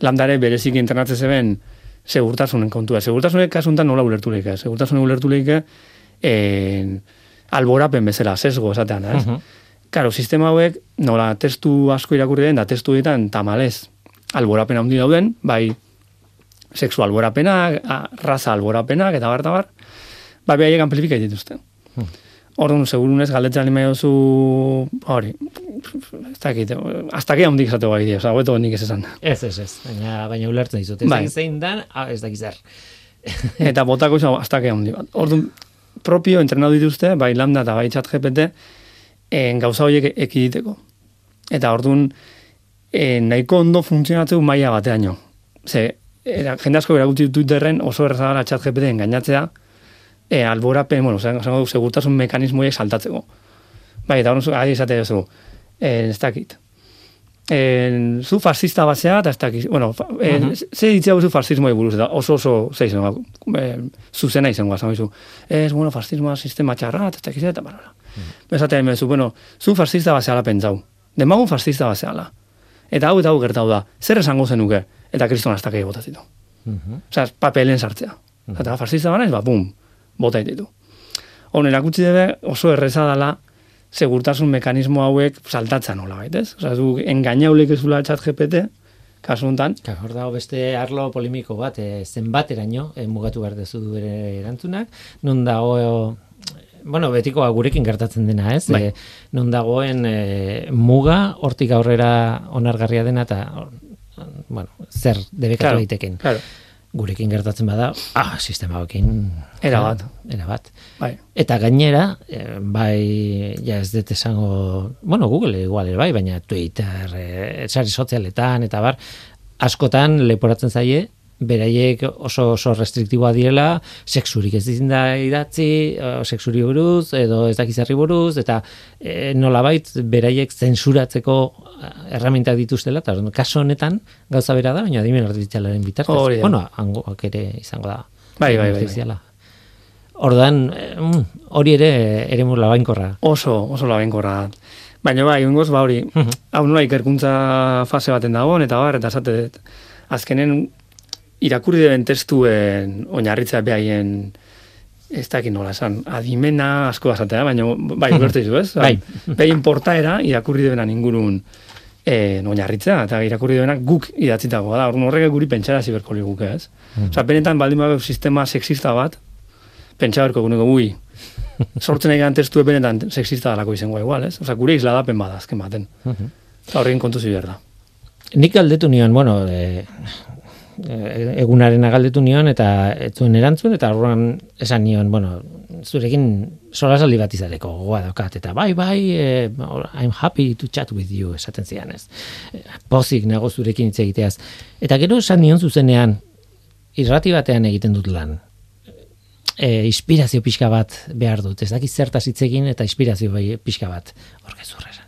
C: Lambdare berezik internatzen zeben segurtasunen kontua. Segurtasunek kasuntan nola ulertu leike, segurtasunek ulertu leike en, alborapen bezala, sesgo esatean, ez?
A: Mhm.
C: Karo, sistema hauek nola testu asko irakurri den, da testu horietan tamalez alborapen handi dauden, bai sexu alborapenak, a, raza alborapenak, eta bar, eta bar, ba, behaiek amplifika dituzte. Orduan, segurunez, galdetzen jozu, hori, ez dakit, aztake handik esateko gai dira, hobeto nik ez esan.
A: Ez, ez, ez. Baina, baina ulertzen dizut. Ez
C: Bai.
A: zein dan, ah, ez dakit zer.
C: Eta botako izan aztake handi bat. Orduan, propio entrenatu dituzte, bai lambda eta bai chat GPT, en, gauza horiek ekiditeko. Eta orduan, en, nahiko ondo funtzionatzeu maila bateaino. Ze, era, jende asko eragutu Twitterren oso erraza gara chat GPT engainatzea, e, alborapen, bueno, zen, zen, segurtasun mekanismoiek saltatzeko. Bai, eta hori ari esate duzu, eh, ez dakit. En, zu fascista basea, eta ez dakit, bueno, en, uh -huh. ze ditzea zu fascismoa buruz, eta oso oso, ze izan, eh, zuzena izan guaz, zu, ez, bueno, fascismoa sistema txarrat, ez dakit, eta barora. Uh -huh. Esatea, hemen zu, bueno, zu fascista baseala pentsau, demagun fascista baseala. Eta hau eta hau gertau da, zer esango zenuke, eta kriston hasta kei botazitu. Uh -huh. Osa, papelen sartzea. Uh -huh. Eta fascista banaiz, ba, bum, bota ditu. Hon, erakutsi debe oso erreza dela segurtasun mekanismo hauek saltatzen nola baitez. Osa, du, engainaulik ezula txat GPT, kasu honetan.
A: Hor dago beste arlo polimiko bat, e, zenbateraino e, mugatu behar dezu du ere erantzunak, non dago bueno, betiko gurekin gertatzen dena, ez?
C: Bai.
A: E, non dagoen e, muga hortik aurrera onargarria dena eta bueno, zer debekatu
C: Claro,
A: daiteken.
C: Claro.
A: Gurekin gertatzen bada, ah, sistema hokin
C: Era bat.
A: Era bat.
C: Bai.
A: Eta gainera, eh, bai, ja ez dut esango, bueno, Google igual ere bai, baina Twitter, eh, sari sozialetan, eta bar, askotan leporatzen zaie, beraiek oso oso restriktiboa direla, sexurik ez dizin da idatzi, sexuri buruz, edo ez dakizarri buruz, eta e, nolabait beraiek zensuratzeko eh, erramintak dituztela, eta kaso honetan gauza bera da, baina adimen artifizialaren bitartez.
C: Da.
A: Bueno, hangoak ere izango da.
C: Bai, bai, bai, bai.
A: Ordan, eh, mm, hori ere ere labainkorra.
C: Oso, oso labenkorra da. Baina bai, ingoz, ba hori,
A: Mhm.
C: hau nola ikerkuntza fase baten dagoen, eta bar, eta esate dut, azkenen irakurri deben testuen oinarritza behaien ez dakit nola esan, adimena asko azatea, baina bai, ulertu izu, ez?
A: Bai.
C: Behin portaera irakurri debenan ingurun eh, oinarritza, eta irakurri debenak guk idatzitakoa da, orduan horrek guri pentsara ziberko liguke, ez? Osa, benetan baldin badau sistema sexista bat, pentsa berko guneko, ui, sortzen egan testu benetan sexista dalako izango igual, ez? Osa, gure isladapen bada, azken baten. Eta horrekin kontu ziber da.
A: Nik galdetu nion, bueno, e, e, egunaren galdetu nion, eta ez zuen erantzun, eta horren esan nion, bueno, zurekin solasaldi bat izateko gogoa daukat, eta bai, bai, e, I'm happy to chat with you, esaten zian ez. Pozik nago zurekin hitz egiteaz. Eta gero esan nion zuzenean, irrati batean egiten dut lan. E, inspirazio pixka bat behar dut. Ez dakit zertaz hitz egin eta inspirazio bai pixka bat. Horke zurra esan nion.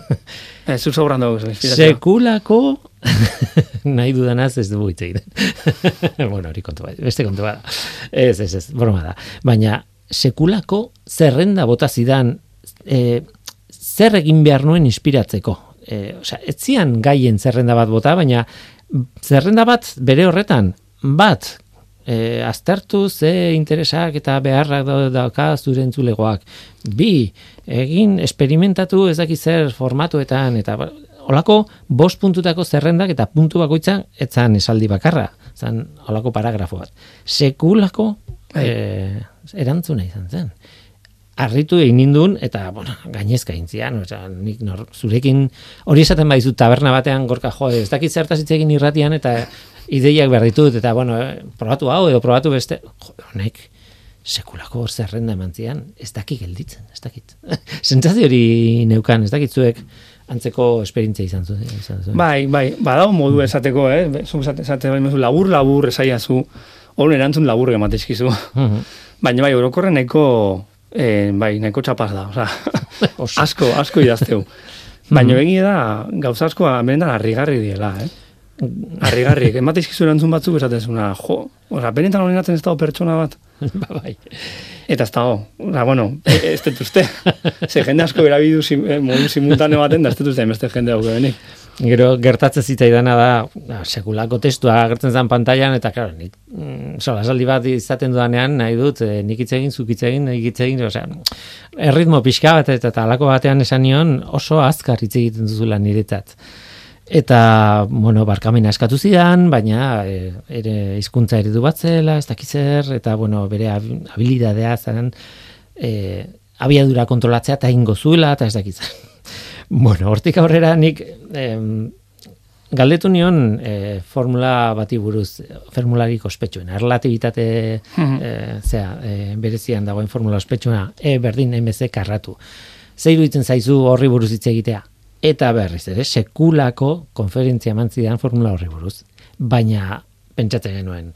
C: Ez, zu sobran dugu.
A: Sekulako nahi dudanaz ez dugu hitz egiten. bueno, hori kontu bat, beste kontu bat. Ez, ez, ez, broma da. Baina sekulako zerrenda bota zidan e, zer egin behar nuen inspiratzeko. E, osea, ez zian gaien zerrenda bat bota, baina zerrenda bat bere horretan, bat, e, aztertu ze interesak eta beharrak da- dauka zure entzulegoak. Bi, egin esperimentatu ez dakit zer formatuetan eta ba, olako bost puntutako zerrendak eta puntu bakoitza etzan esaldi bakarra, zan olako paragrafo bat. Sekulako
C: Bai.
A: e, erantzuna izan zen. Arritu egin nindun, eta, bueno, gainezka intzian, osea, nik nor, zurekin, hori esaten badizu taberna batean gorka jo, ez dakit zertaz hitz egin irratian, eta ideiak behar ditut, eta, bueno, eh, probatu hau, edo probatu beste, jo, honek, sekulako zerrenda eman zian, ez dakit gelditzen, ez dakit. Sentsazio hori neukan, ez dakit zuek antzeko esperientzia izan zuen. Zuen.
C: Bai, bai, badao modu esateko, eh? Zu esate, esate bai, labur, labur, esaiazu, hori erantzun labur ematezkizu.
A: Mhm.
C: Baina bai, orokorren nahiko, eh, bai, nahiko txapaz da,
A: Oso.
C: asko, asko idazteu. Baina egia da, gauza asko benetan harrigarri diela, eh? Harrigarri, ematezkizu erantzun batzuk esatezuna, jo, osea, benetan horrenatzen ez dago pertsona bat.
A: ba, bai.
C: Eta ez dago, Osa, bueno, e- ez dut uste. Ze jende asko erabidu sim, eh, modu simultaneo baten, da ez dut uste beste jende hau benik.
A: Gero gertatzen zitzaidana da, da sekulako testua agertzen zen pantailan eta claro, nik mm, solasaldi bat izaten dudanean nahi dut, eh, nik hitz egin, zuk hitz egin, nik hitz egin, osea, erritmo pixka bat eta talako batean esan nion oso azkar hitz egiten duzula niretzat. Eta, bueno, barkamena eskatu zidan, baina e, ere hizkuntza eredu bat zela, ez dakiz zer, eta, bueno, bere hab- habilidadea zen, e, abiadura kontrolatzea eta ingo zuela, eta ez dakiz zer. bueno, hortik aurrera nik em, galdetu nion e, formula bati buruz, formularik ospetsuen, erlatibitate e, zera, e, berezian dagoen formula ospetsua, E berdin MC karratu. Ze iruditzen zaizu horri buruz hitz egitea? Eta berriz ere, sekulako konferentzia eman zidan formula horri buruz. Baina, pentsatzen genuen,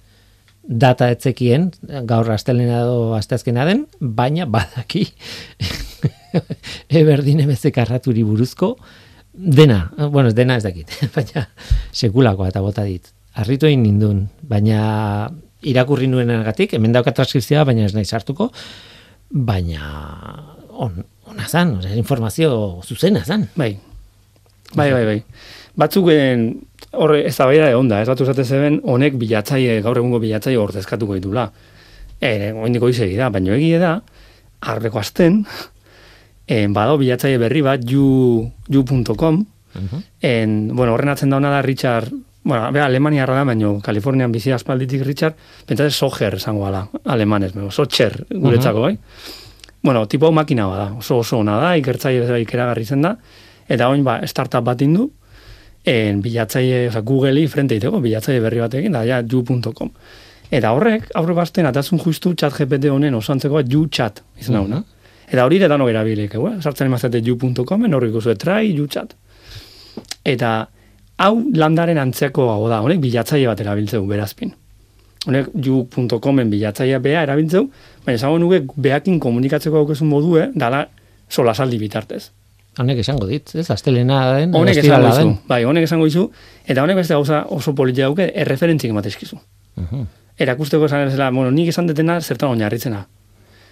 A: data etzekien, gaur astelena edo asteazkena den, baina badaki eberdin emezek arraturi buruzko, dena, bueno, dena ez dakit, baina sekulakoa eta bota dit. Arritu egin nindun, baina irakurri nuen agatik, hemen dauka transkripzioa, baina ez nahi sartuko, baina on, ona zan, informazio zuzena zan.
C: Bai, bai, bai, bai. Batzuk horre ez da egon da, ez batu zeben, honek bilatzaile, gaur egungo bilatzaile ordezkatuko ditula. E, Oindiko izegi da, baina egie da, arbeko azten, en, badao bilatzaile berri bat, you.com, en, bueno, horren atzen dauna da Richard, bueno, be, Alemania da, baina Kalifornian bizi aspalditik Richard, pentsate soger esango ala, alemanes, mego, socher guretzako, bai? Bueno, tipo makina bada, oso oso ona da, ikertzaile ikeragarri zen da, eta oin ba, startup bat indu, en bilatzaile, oza, Google-i frente iteko, bilatzaile berri batekin, da, ja, you.com. Eta horrek, aurre bazten, atazun justu chat GPT honen osantzeko you chat, izan mm -hmm. Eta hori ere dano erabilek, eh? sartzen emazate you.com, horrik usu, try you chat. Eta hau landaren antzeko hau da, honek bilatzaile bat erabiltzeu berazpin. Honek you.comen bilatzaile bea erabiltzeu, baina esango nuke beakin komunikatzeko haukezun modue, dala solasaldi bitartez.
A: Honek esango dit, ez? Astelena den,
C: honek esango dizu. Bai, honek esango dizu eta honek beste gauza oso politia dauke erreferentzik ematezkizu. Uh -huh. Erakusteko esan ezela, bueno, nik esan detena zertan oinarritzena.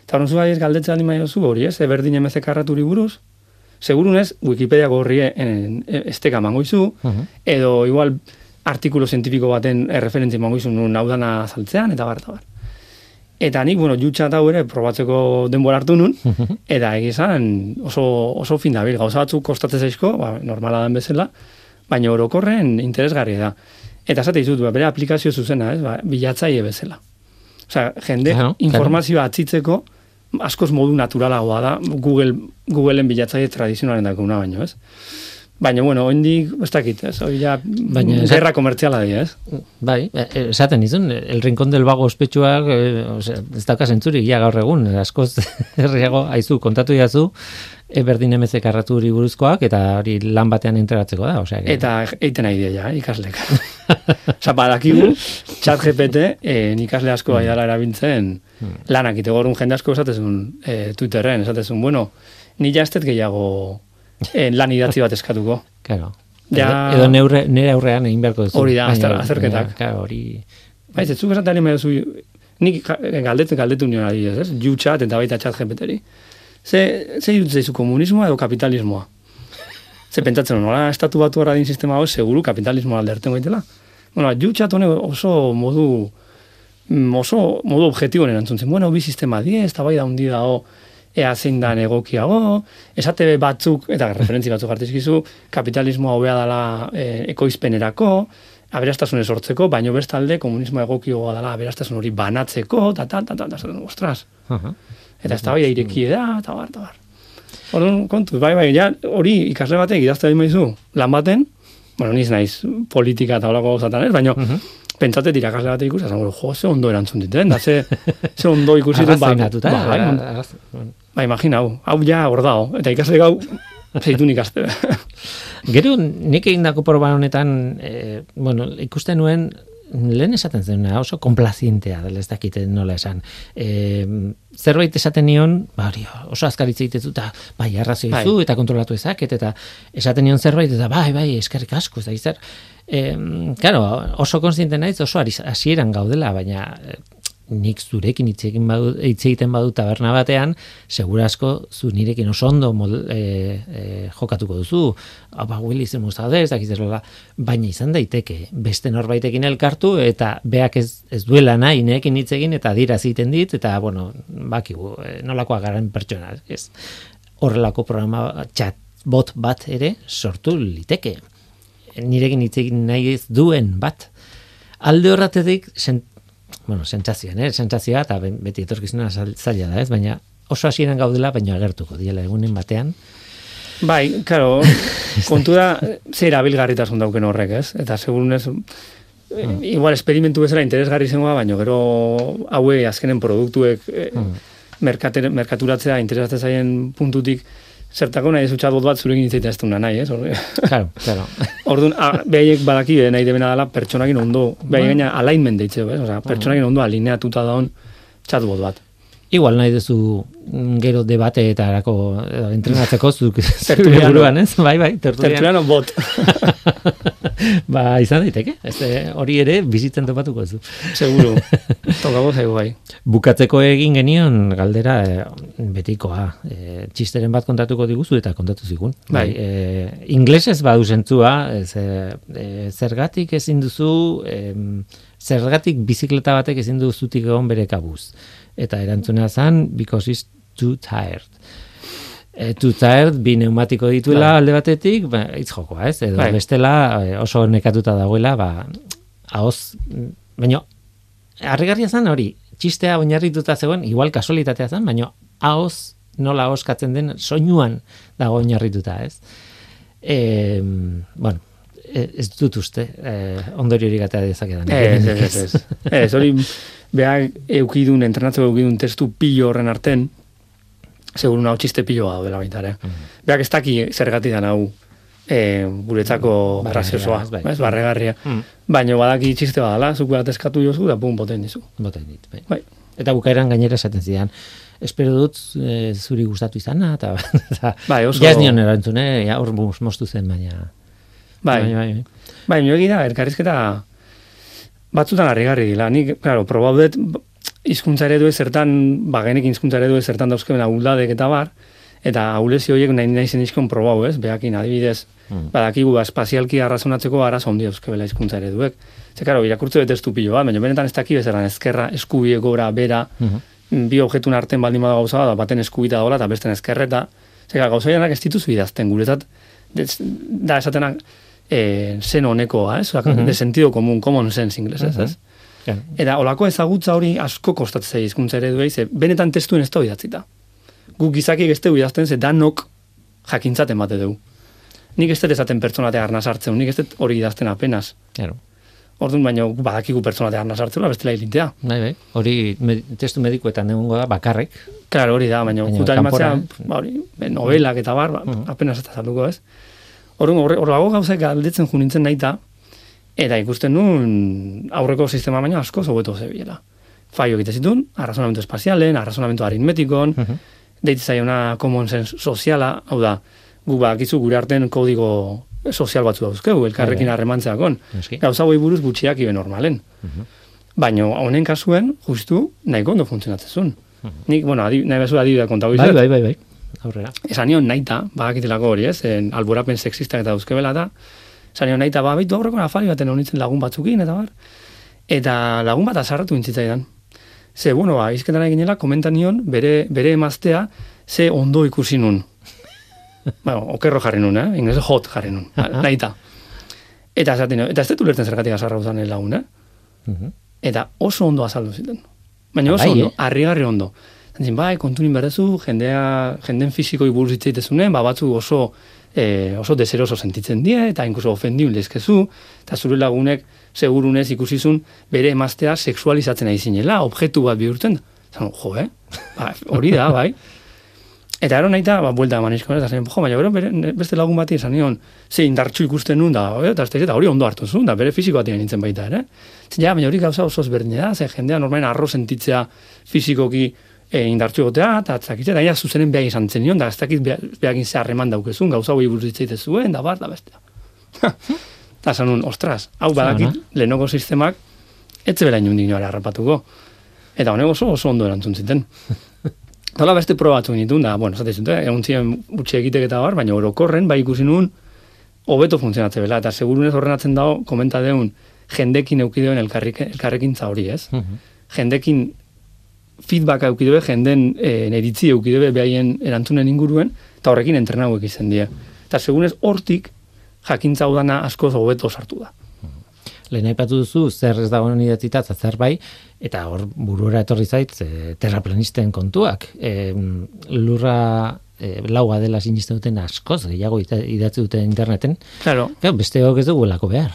C: Eta horren zua galdetze aldi maio zu, hori ez, eberdin emeze karraturi buruz, segurunez, Wikipedia gorri esteka mango izu, edo igual artikulo zientifiko baten erreferentzi mango izu, nun hau dana saltzean, eta bar, eta bar. Eta nik, bueno, jutsa eta ere probatzeko denbora hartu nun, eta egizan oso, oso fin dabil, gauza batzuk kostatzen zaizko, ba, normala den bezala, baina orokorren interesgarri da. Eta zate izut, ba, bere aplikazio zuzena, ez, ba, bilatzaile bezala. Osea, jende claro, informazioa atzitzeko, askoz modu naturalagoa da, Google, Googleen bilatzaile tradizionalen dako una baino, ez? Baina, bueno, oindik, ez dakit, ez? Hoi ja, Baina, esat... guerra komertziala dira, ez?
A: Bai, e, esaten izun, el rincón del vago ospetsuak, e, o sea, ez dauka ja gaur egun, askoz, herriago, aizu, kontatu jazu, eberdin emeze karraturi buruzkoak, eta hori lan batean entregatzeko da, osea.
C: Eta eiten nahi ja, ikaslek. Osa, badakigu, txat GPT, eh, ikasle asko mm. aidala erabiltzen, mm. lanak, ite gorun jende asko esatezun eh, Twitterren, esatezun, bueno, ni jaztet gehiago lan idatzi bat eskatuko.
A: Claro. Ja, edo neure, nire aurrean egin beharko duzu.
C: Hori da, azterketak.
A: Claro, hori...
C: Baiz, ez zuk esaten duzu, nik galdetzen galdetu nion ari ez, ju chat eta baita chat gpt Ze, ze zaizu komunismoa edo kapitalismoa? Ze pentsatzen, nola estatu batu din sistema hau, seguru kapitalismoa alderten goitela. Bueno, ju chat hone oso modu mm, oso modu objektibo erantzun zen. Bueno, bi sistema die, ez da bai da hundi da, ea zein da egokiago, esate batzuk, eta referentzi batzuk hartizkizu, kapitalismoa hobea dela e, ekoizpenerako, aberastasun sortzeko, baino bestalde komunismo egokioa dela aberastasun hori banatzeko, eta ta, ta, ta, ta, ostras. Eta ez da bai ireki da, eta bar, eta bar. Orduan, kontu, bai, bai, ja, hori ikasle batek idazte maizu, lan baten, bueno, niz naiz politika eta holako gauzatan ez, baino, pentsate irakasle bat ikusi, esan, jo, ze ondo erantzun dituen, da, ze, ze ondo ikusi
A: dut, ba, ba,
C: ba, imagina, hau, hau ja hor dao, eta ikasle gau, zeitu nik azte.
A: Gero, nik egin proba honetan, e, bueno, ikusten nuen, lehen esaten zen, oso komplazientea, dela ez dakite nola esan. E, zerbait esaten nion, ba, hori, oso azkaritza egitezu, eta bai, arrazio bai. eta kontrolatu ezaket, eta esaten nion zerbait, eta bai, bai, eskerrik asko, ez da, izar. E, claro, oso konstiente naiz, oso hasieran gaudela, baina nik zurekin hitz egiten badu taberna batean, segura asko zu nirekin oso ondo e, e, jokatuko duzu. Aba Willy zen dakiz baina izan daiteke beste norbaitekin elkartu eta beak ez, ez duela nahi neekin hitz egin eta dira egiten dit eta bueno, bakigu e, nolakoa garen pertsona, ez. Horrelako programa chat bot bat ere sortu liteke. Nirekin hitz egin nahi ez duen bat. Alde horratetik, bueno, sentsazioa, eh? sentsazioa eta beti etorkizuna zaila da, ez? Baina oso hasieran gaudela, baina agertuko diela egunen batean.
C: Bai, claro, kontu da zer erabilgarritasun dauken horrek, ez? Eta segurun ez, mm. igual esperimentu bezala interesgarri zengoa, baina gero haue azkenen produktuek mm. merkaturatzea interesatzen zaien puntutik zertako nahi ez chatbot bat zurekin hitzaita ez duna nahi, ez? Ordu-
A: Claro, claro.
C: Orduan, behaiek badaki eh, nahi debena dela pertsonakin ondo, behai
A: Bai.
C: gaina alignment deitzeo, ez? Osea, pertsonakin ondo alineatuta daun chatbot bat.
A: Igual nahi duzu mm, gero debateetarako edo entrenatzeko zuk zure
C: Tertuliano.
A: buruan, ez? Bai, bai, tertuliano.
C: Bot.
A: ba, izan daiteke. Ez, eh, hori ere bizitzen topatuko zu.
C: Seguro. Tokako zaigu bai.
A: Bukatzeko egin genion galdera eh, betikoa. Eh, txisteren bat kontatuko diguzu eta kontatu zigun.
C: Bai.
A: eh, inglesez badu zentzua, ez, eh, eh, zergatik ezin duzu, em, zergatik bizikleta batek ezin duzutik egon bere kabuz. Eta erantzuna zen, because it's too tired. E, too tired, bi neumatiko dituela alde batetik, ba, hitz jokoa, ez? Edo
C: Bai.
A: bestela eh, oso nekatuta dagoela, ba, ahoz, baina, harrigarria zen hori, txistea oinarrituta zegoen, igual kasualitatea zen, baina ahoz nola oskatzen den soinuan dago oinarrituta, ez? E, bueno, ez dut uste, e, ondoriorik atea dezakedan.
C: Ez, ez, ez, ez. Ez, hori behar eukidun, entrenatzeko eukidun testu pilo horren arten, seguru hau txiste piloa daudela baita ere. Beak ez daki zergatik dan hau e, guretzako
A: Barregarria,
C: graziosoa,
A: ez, bai.
C: barregarria.
A: Mm.
C: Baina badaki txiste badala, zuk bat eskatu jozu, da pum, boten dizu.
A: Boten dit, bai.
C: Bai.
A: Eta bukaeran gainera esaten zidan, espero dut e, zuri gustatu izana, eta, eta
C: Bai, oso-
A: ja ez nion erantzune, ja, hor moztu zen, baina...
C: Bai,
A: bai, bai, bai.
C: bai, egira, elkarrizketa batzutan harrigarri dila. Nik, claro, probaudet hizkuntza eredu zertan, bagenek hizkuntza eredu zertan dauzkemen ahuldadek eta bar, eta ahulezi horiek nahi nahi zen izkon probau, ez? Beakin, adibidez,
A: Mm.
C: badakigu, ba, espazialki arrazonatzeko arazo handi euskebela hizkuntza ereduek. Ze, karo, irakurtze bete estupilo bat, baina benetan ez daki bezeran ezkerra, eskubie gora, bera,
A: Mhm.
C: bi objektun arten baldin bada gauza bat, baten eskubita dagoela eta besten ezkerreta. Ze, gauza horienak ez dituzu idazten, guretzat, da esatenak, eh, zen honekoa, ez? Osa,
A: Mhm.
C: De sentido común, common sense inglesez, ez?
A: Ja.
C: Eta olako ezagutza hori asko kostatzea hizkuntza ereduei, ze benetan testuen ez da idatzita. Guk gizakik ez dugu idazten, ze danok jakintzaten bate dugu. Nik ez dut esaten pertsonatea arnaz hartzen, nik ez dut hori idazten apenas.
A: Claro.
C: Orduan, baina guk badakigu pertsonatea arnaz hartzela, bestela hilintea.
A: Bai, bai. Hori med, testu medikuetan egongo da bakarrik.
C: Claro, hori da, baina
A: Baina
C: jutaren batzea,
A: kanpora,
C: ba, hori, be, novelak eta bar, ba,
A: Mhm.
C: apenas ez da salduko, ez? Orduan, horre- horrelago gauzak galdetzen jo nintzen naita, eta ikusten nun aurreko sistema baina asko hobeto zebilela. Faio egite zitun, arrazonamentu espazialen, arrazonamentu aritmetikon,
A: Mhm.
C: deitze zaiona common sense soziala, hau da, gu bakizu gure arten kodigo sozial batzu dauzkegu, elkarrekin
A: Bai, bai.
C: harremantzeakon.
A: Noski.
C: Gauza hoi buruz gutxiak ibe normalen.
A: Mhm.
C: Baina honen kasuen, justu, nahiko ondo funtzionatzen zuen. Nik, bueno, adi, nahi bezu adibidea kontago
A: Bai, bai, bai, bai. Aurrera.
C: Esan nion naita, badakitelako hori, ez? En, alborapen sexistak eta dauzkebela da. Esan nion naita, ba, baitu aurreko nafari baten honitzen lagun batzukin, eta bar. Eta lagun bat azarratu intzitzaidan. Ze, bueno, ba, izketan nahi ginela, komentan nion, bere, bere emaztea, ze ondo ikusi nun. bueno, okerro jarri nun, eh? Inglese hot jarri nun,
A: Aha.
C: naita. Eta esaten nion, eta ez dut ulertzen zergatik azarra uzan lagun, eh?
A: Mhm.
C: Eta oso ondo azaldu ziten. Baina oso
A: Bai,
C: ondo,
A: eh?
C: harrigarri ondo. Zantzin, bai, kontunin berdezu, jendea, jenden fizikoi buruz hitz egitezunen, ba, batzu oso, eh, oso deseroso sentitzen die, eta inkluso ofendiun lezkezu, eta zure lagunek segurunez ikusizun bere emaztea sexualizatzen ari zinela, objektu bat bihurtzen. Zan, jo, eh? Ba, hori da, bai. Eta ero nahi ba, buelta eman izko, eta zen, jo, baina bero, bere, beste lagun bati esan nion, ze indartxu ikusten nun, da, e, eta, ez hori ondo hartu zuen, da, bere fiziko bat nintzen baita, ere? Zen, ja, baina hori gauza oso ezberdina da, ze jendea normalen arro sentitzea fizikoki e, indartxu egotea, eta atzakitze, da, ja, zuzenen behar izan zen nion, da, ez dakit behagin ze harreman daukezun, gauza hori buruz hitzaite zuen, da, bar, da, bestea. Eta nun, ostras, hau badakit, lehenoko sistemak, etze bela inundik nioara harrapatuko. Eta honek oso oso ondo erantzun ziten. Tola beste proba batzuk nituen, da, bueno, esate zuten, egun ziren utxe egitek eta bar, baina orokorren, bai ikusi nun, hobeto funtzionatze bela, eta segurunez horrenatzen dago, komenta deun, jendekin eukideuen elkarrik, elkarrekintza hori, ez?
A: Mhm.
C: Jendekin feedback eukideue, jenden e, neritzi eukideue behaien erantzunen inguruen, eta horrekin entrenauek izan die. Eta segunez hortik, jakintza udana askoz hobeto sartu da.
A: Lehen aipatu duzu, zer ez dagoen idatzita, eta zer bai, eta hor buruera etorri zait, e, terraplanisten kontuak. E, lurra e, laua dela sinisten duten askoz, gehiago idatzi dute interneten,
C: Claro,
A: Claro, beste ez duguelako behar.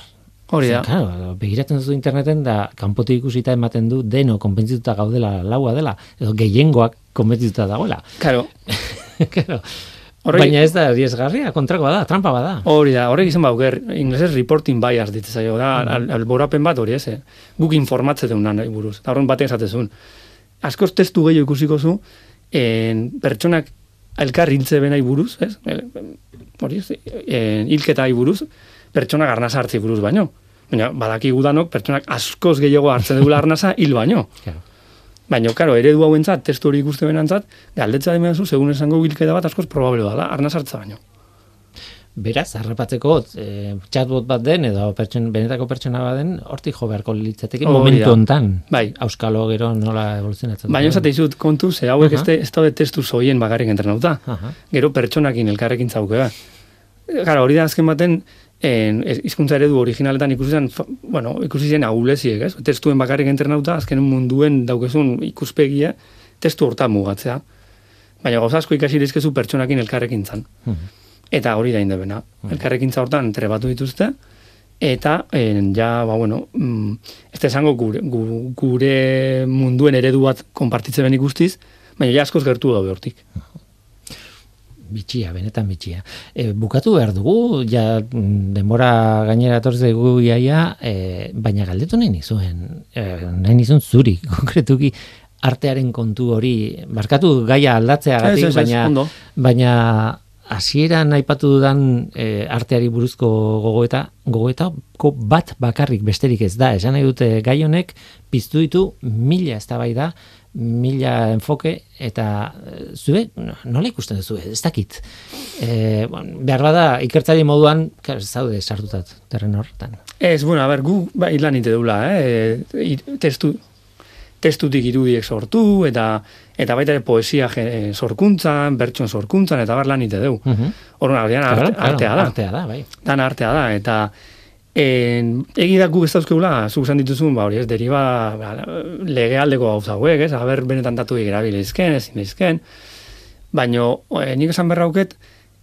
C: Hori da.
A: Claro, begiratzen duzu interneten da kanpotik ikusita ematen du deno konbentzituta gaudela laua dela edo gehiengoak konbentzituta dagoela.
C: Claro,
A: claro.
C: Horrek-
A: Baina ez da riesgarria, kontrakoa da, trampa bada.
C: Hori da, horrek izan bauker, inglesez reporting bias ditzen zaio, da, al, alborapen bat hori ez, eh? guk informatze deun nahi buruz. Eta horren batean esatezun. Askoz testu gehiago ikusiko zu, en, pertsonak elkar hiltze benai buruz, ez? El- Hori ez, en, hilketai buruz, pertsonak arnasa hartzi buruz baino. Baina, badaki gudanok, pertsonak askoz gehiago hartzen dugula arnasa hil baino.
A: Claro.
C: Baina, karo, eredu hauentzat, testu hori ikuste benantzat, galdetza demen zu, segun esango hilketa bat askoz probable dela, arnasa hartza baino.
A: Beraz, harrapatzeko e, chatbot bat den edo pertsen, benetako pertsona bat den, hortik jo beharko litzateke
C: Hori
A: momentu
C: da.
A: hontan.
C: Bai.
A: Auskalo gero nola evoluzionatzen.
C: Baina esate izut kontu, ze hauek
A: Aha.
C: ez, ez daude testu zoien bakarrik entrenauta.
A: Aha.
C: Gero pertsonakin elkarrekin zauke ba. Gara, hori da azken baten, en, hizkuntza eredu originaletan ikusi zen, bueno, ikusi zen aguleziek, ez? Testuen bakarrik entrenauta, azken munduen daukezun ikuspegia, testu horta mugatzea. Baina gauza asko ikasi dizkezu pertsonakin elkarrekin zan.
A: Mhm.
C: Eta hori da indebena. Elkarrekintza hortan trebatu dituzte, eta en, ja, ba, bueno, mm, ez esango gure, gu- gure munduen eredu bat konpartitze ben ikustiz, baina ja askoz gertu daude hortik.
A: Bitxia, benetan bitxia. E, bukatu behar dugu, ja mm, denbora gainera etorri zaigu iaia, e, baina galdetu nahi nizuen, e, nahi nizun zuri, konkretuki artearen kontu hori, barkatu gaia
C: ez, ez,
A: baina,
C: ondo.
A: baina hasieran aipatu dudan e, arteari buruzko gogoeta, gogoetako bat bakarrik besterik ez da. Esan nahi dute gai honek piztu ditu mila eztabaida, mila enfoke eta e, zue nola ikusten duzu ez dakit. E, behar bada ikertzari moduan zaude sartutat terren horretan.
C: Ez, bueno, a ber, gu bai lan ite deula, eh? E, testu, testutik irudiek sortu, eta eta baita ere poesia ge- sorkuntzan, bertson sorkuntzan, eta bar lan ite deu.
A: Mhm.
C: Horren, artean,
A: Claro,
C: arte,
A: claro,
C: artea da.
A: Artea da, bai.
C: dan artea da, eta en, egi da guk ez dauzkeula, zuk esan dituzun, ba, hori ez, deriba ba, legealdeko gauza hauek, ez, haber benetan datu erabilezken, ezin ezken, baino, e, nik esan berrauket,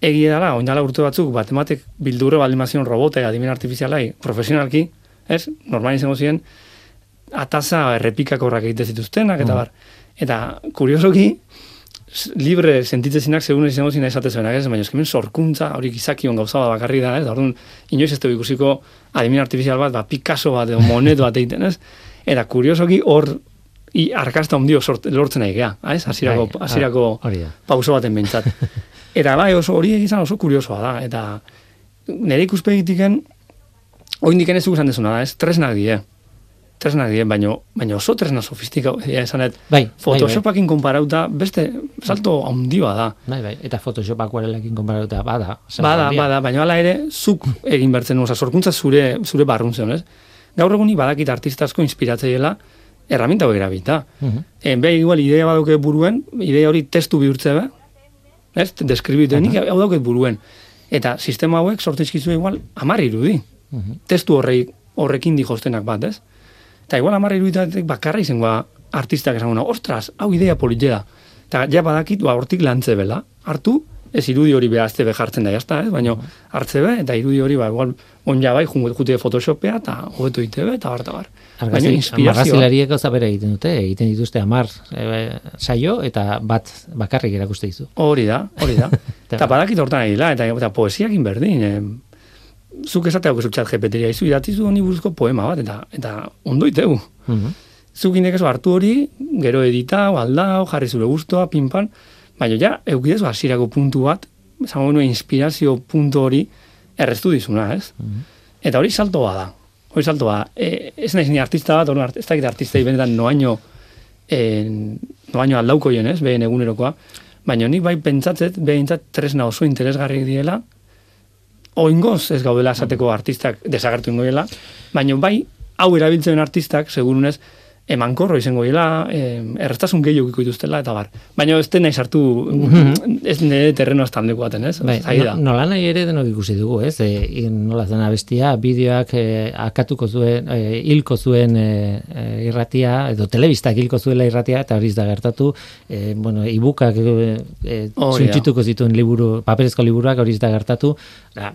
C: egi dala, oindala urte batzuk, bat ematek bildurre baldin mazion robote, adimen artifizialai, profesionalki, ez, normal izango ziren, ataza errepikakorrak egite zituztenak, eta bar. Eta, kuriosoki, libre sentitzezinak segun izango zina esate zuenak, ez? Baina eskemen sorkuntza, hori gizakion gauza bat bakarri da, ez? Orduan, inoiz ez dugu ikusiko adimen artifizial bat, ba, Picasso bat, edo Monet bat egiten, ez? Eta kuriosoki hor, i, arkasta ondio sort, lortzen nahi gea, ez? Hasierako,
A: Bai,
C: hasierako
A: hori da.
C: pauso baten behintzat. Eta bai, oso hori izan oso kuriosoa da, eta nire ikuspegitiken, oindiken ez dugu esan dezuna da, ez? Tresnak die. Tresnak die, baino, baino oso tresna sofistikau, ja, esanet,
A: Bai, bai,
C: Photoshopakin konparauta beste salto handia da.
A: Bai, bai, eta Photoshop akuarelekin konparatuta bada.
C: Bada,
A: handia.
C: bada, baina hala ere, zuk egin bertzen, oza, sorkuntza zure, zure barrun zen, ez? Gaur eguni badakit artista asko inspiratzeiela, erraminta hori erabita.
A: Mhm.
C: En beha igual idea baduke buruen, idea hori testu bihurtze be, ez? Deskribitu, nik hau dauket buruen. Eta sistema hauek sortizkizu igual amar irudi.
A: Mhm.
C: Testu horrei, horrekin dijostenak bat, ez? Eta igual amar iruditatek bakarra izangoa artistak esango ostras, hau idea politia da. Eta ja badakit, ba, hortik lantze bela. Hartu, ez irudi hori behazte be jartzen da, jazta, ez? Baina hartze be, eta irudi hori, ba, igual, onja bai, jungo jute Photoshopea, eta hobetu ite be, eta bar, eta bar. Baina inspirazioa.
A: gauza bere egiten dute, egiten dituzte amar e, saio eta bat bakarrik erakuste dizu.
C: Hori da, hori da. eta badakit hortan ari eta, eta poesiakin berdin. Eh, zuk esatea hau txat jepeteria izu, idatzizu honi buruzko poema bat, eta, eta ondo iteu. Zuk indekezu hartu hori, gero editau, aldau, jarri zure gustoa, pinpan, baina ja, eukidezu hasierako puntu bat, zango nuen inspirazio puntu hori erreztu dizuna, ez? Eta hori saltoa da. Hori saltoa. E, ez naiz ni artista bat, art- ez dakit artistei benetan noaino en, noaino aldauko jen, ez, behen egunerokoa. Baina nik bai pentsatzet, behintzat tresna oso interesgarri diela, oingoz ez gaudela esateko artistak desagertu ingo diela, baina bai hau erabiltzen artistak, segurunez, emankorro izango dela, eh, errestasun gehiago iko dituztela, eta bar. Baina ez den nahi sartu, ez nire terreno aztandeko baten, ez?
A: Bai, no, nola nahi ere denok ikusi dugu, ez? E, nola zen abestia, bideoak e, akatuko zuen, e, hilko zuen e, e, irratia, edo telebistak hilko zuela irratia, eta hori da gertatu, e, bueno, ibukak e, e, suntsituko zituen liburu, paperezko liburuak hori da gertatu, da,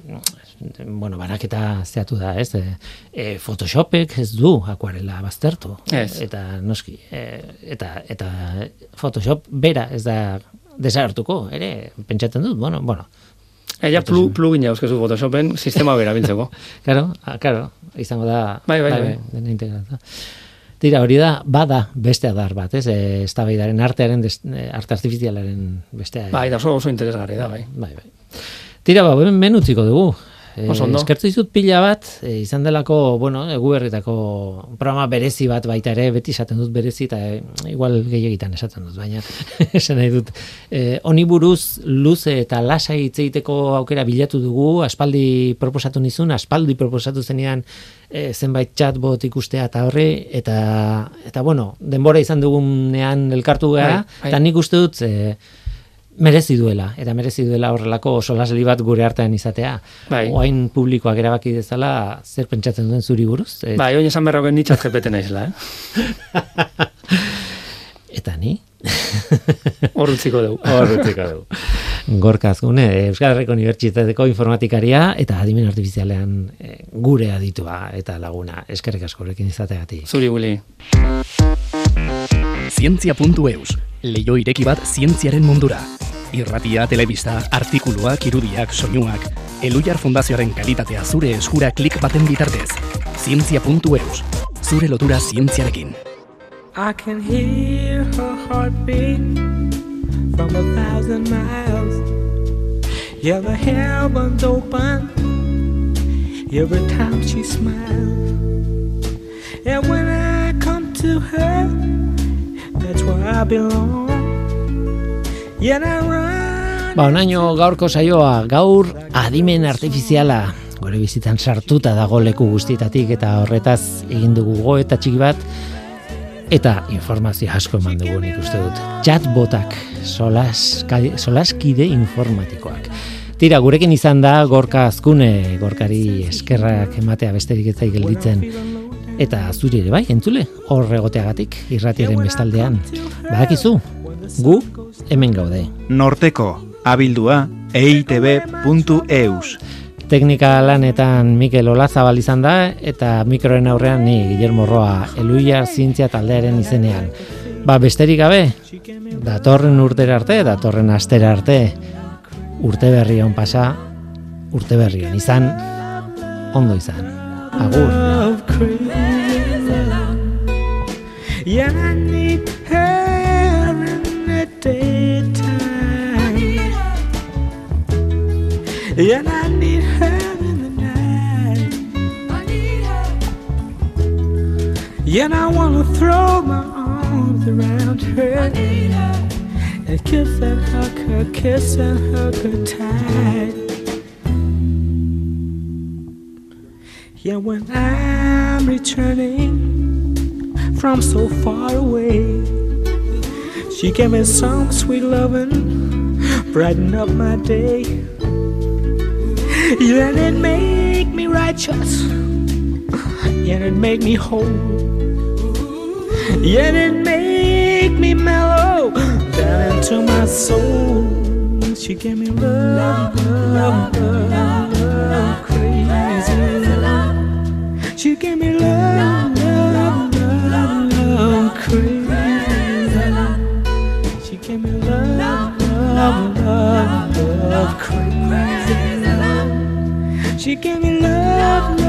A: bueno, baraketa zeatu da, ez? E, e, Photoshopek ez du akuarela baztertu.
C: Ez.
A: Eta noski, e, eta, eta Photoshop bera ez da desagertuko, ere, pentsatzen dut, bueno, bueno.
C: Ella plu, plugin jauzkezu Photoshopen sistema bera biltzeko.
A: Claro, ah, claro, izango da...
C: Bai, bai, bai.
A: dena integrata. Tira, hori da, bada beste adar bat, ez? Eh, eztabaidaren artearen, des- eh, arte artifizialaren bestea.
C: Bai, da oso, oso interesgarri da, bai.
A: bai, bai. Tira, ba, hemen men utziko dugu. E,
C: ondo.
A: eskertu dizut pila bat, e, izan delako, bueno, egu berritako programa berezi bat baita ere, beti esaten dut berezi, eta e, igual gehiagitan esaten dut, baina esan nahi dut. E, honi buruz luze eta lasai hitz egiteko aukera bilatu dugu, aspaldi proposatu nizun, aspaldi proposatu zenean e, zenbait chatbot ikustea eta horre, eta, eta bueno, denbora izan dugunean elkartu gara,
C: Bai, bai.
A: eta nik uste dut, e, merezi duela, eta merezi duela horrelako solasli bat gure artean izatea.
C: Bai.
A: Oain publikoak erabaki dezala zer pentsatzen duen zuri buruz. Et,
C: Bai, oin esan berroken nitxat gepete naizela, eh?
A: Eta ni?
C: Hor utziko dugu.
A: Horretziko dugu. Gorka Azkune, Euskal Herriko Unibertsitateko informatikaria eta adimen artifizialean eh, gure aditua eta laguna. Eskerrik asko horrekin izateagatik.
C: Zuri, Willy.
D: Zientzia.eus, leio ireki bat zientziaren mundura. Irratia, telebista, artikuluak, irudiak, soinuak, Elujar Fundazioaren kalitatea zure eskura klik baten bitartez. Zientzia.eus, zure lotura zientziarekin.
E: I can hear her heartbeat from a thousand miles. Yeah, the heavens open every time she smiles. And when I come to her, that's where I belong. Yet I.
A: Ba, onaino gaurko saioa, gaur adimen artifiziala, gure bizitan sartuta dago leku guztietatik eta horretaz egin dugu go eta txiki bat, eta informazio asko eman dugu nik uste dut. Chatbotak, solas, solaskide informatikoak. Tira, gurekin izan da gorka azkune, gorkari eskerrak ematea besterik ez gelditzen. Eta zuri ere bai, entzule, hor egoteagatik, irratiaren bestaldean. Badakizu, gu hemen gaude.
B: Norteko, abildua, eitb.eus.
A: Teknika lanetan Mikel Olazabal izan da eta mikroen aurrean ni Guillermo Roa Eluia zientzia taldearen izenean. Ba besterik gabe, datorren urtera arte, datorren astera arte, urte berrion pasa, urte berrion izan, ondo izan. Agur.
E: Yeah, I need her in the daytime. Yeah, I need her in the night. I need her. Yeah, I wanna throw my arms around her I need her and kiss and hug her, kiss and hug her tight. Yeah, when I'm returning from so far away, she gave me some sweet loving, brighten up my day. Yeah, and it make me righteous, yeah, and it make me whole. Yeah, and it make me mellow down into my soul. She gave me love, love, love, love, crazy love. She gave me love, love, love, love, crazy love. She gave me love.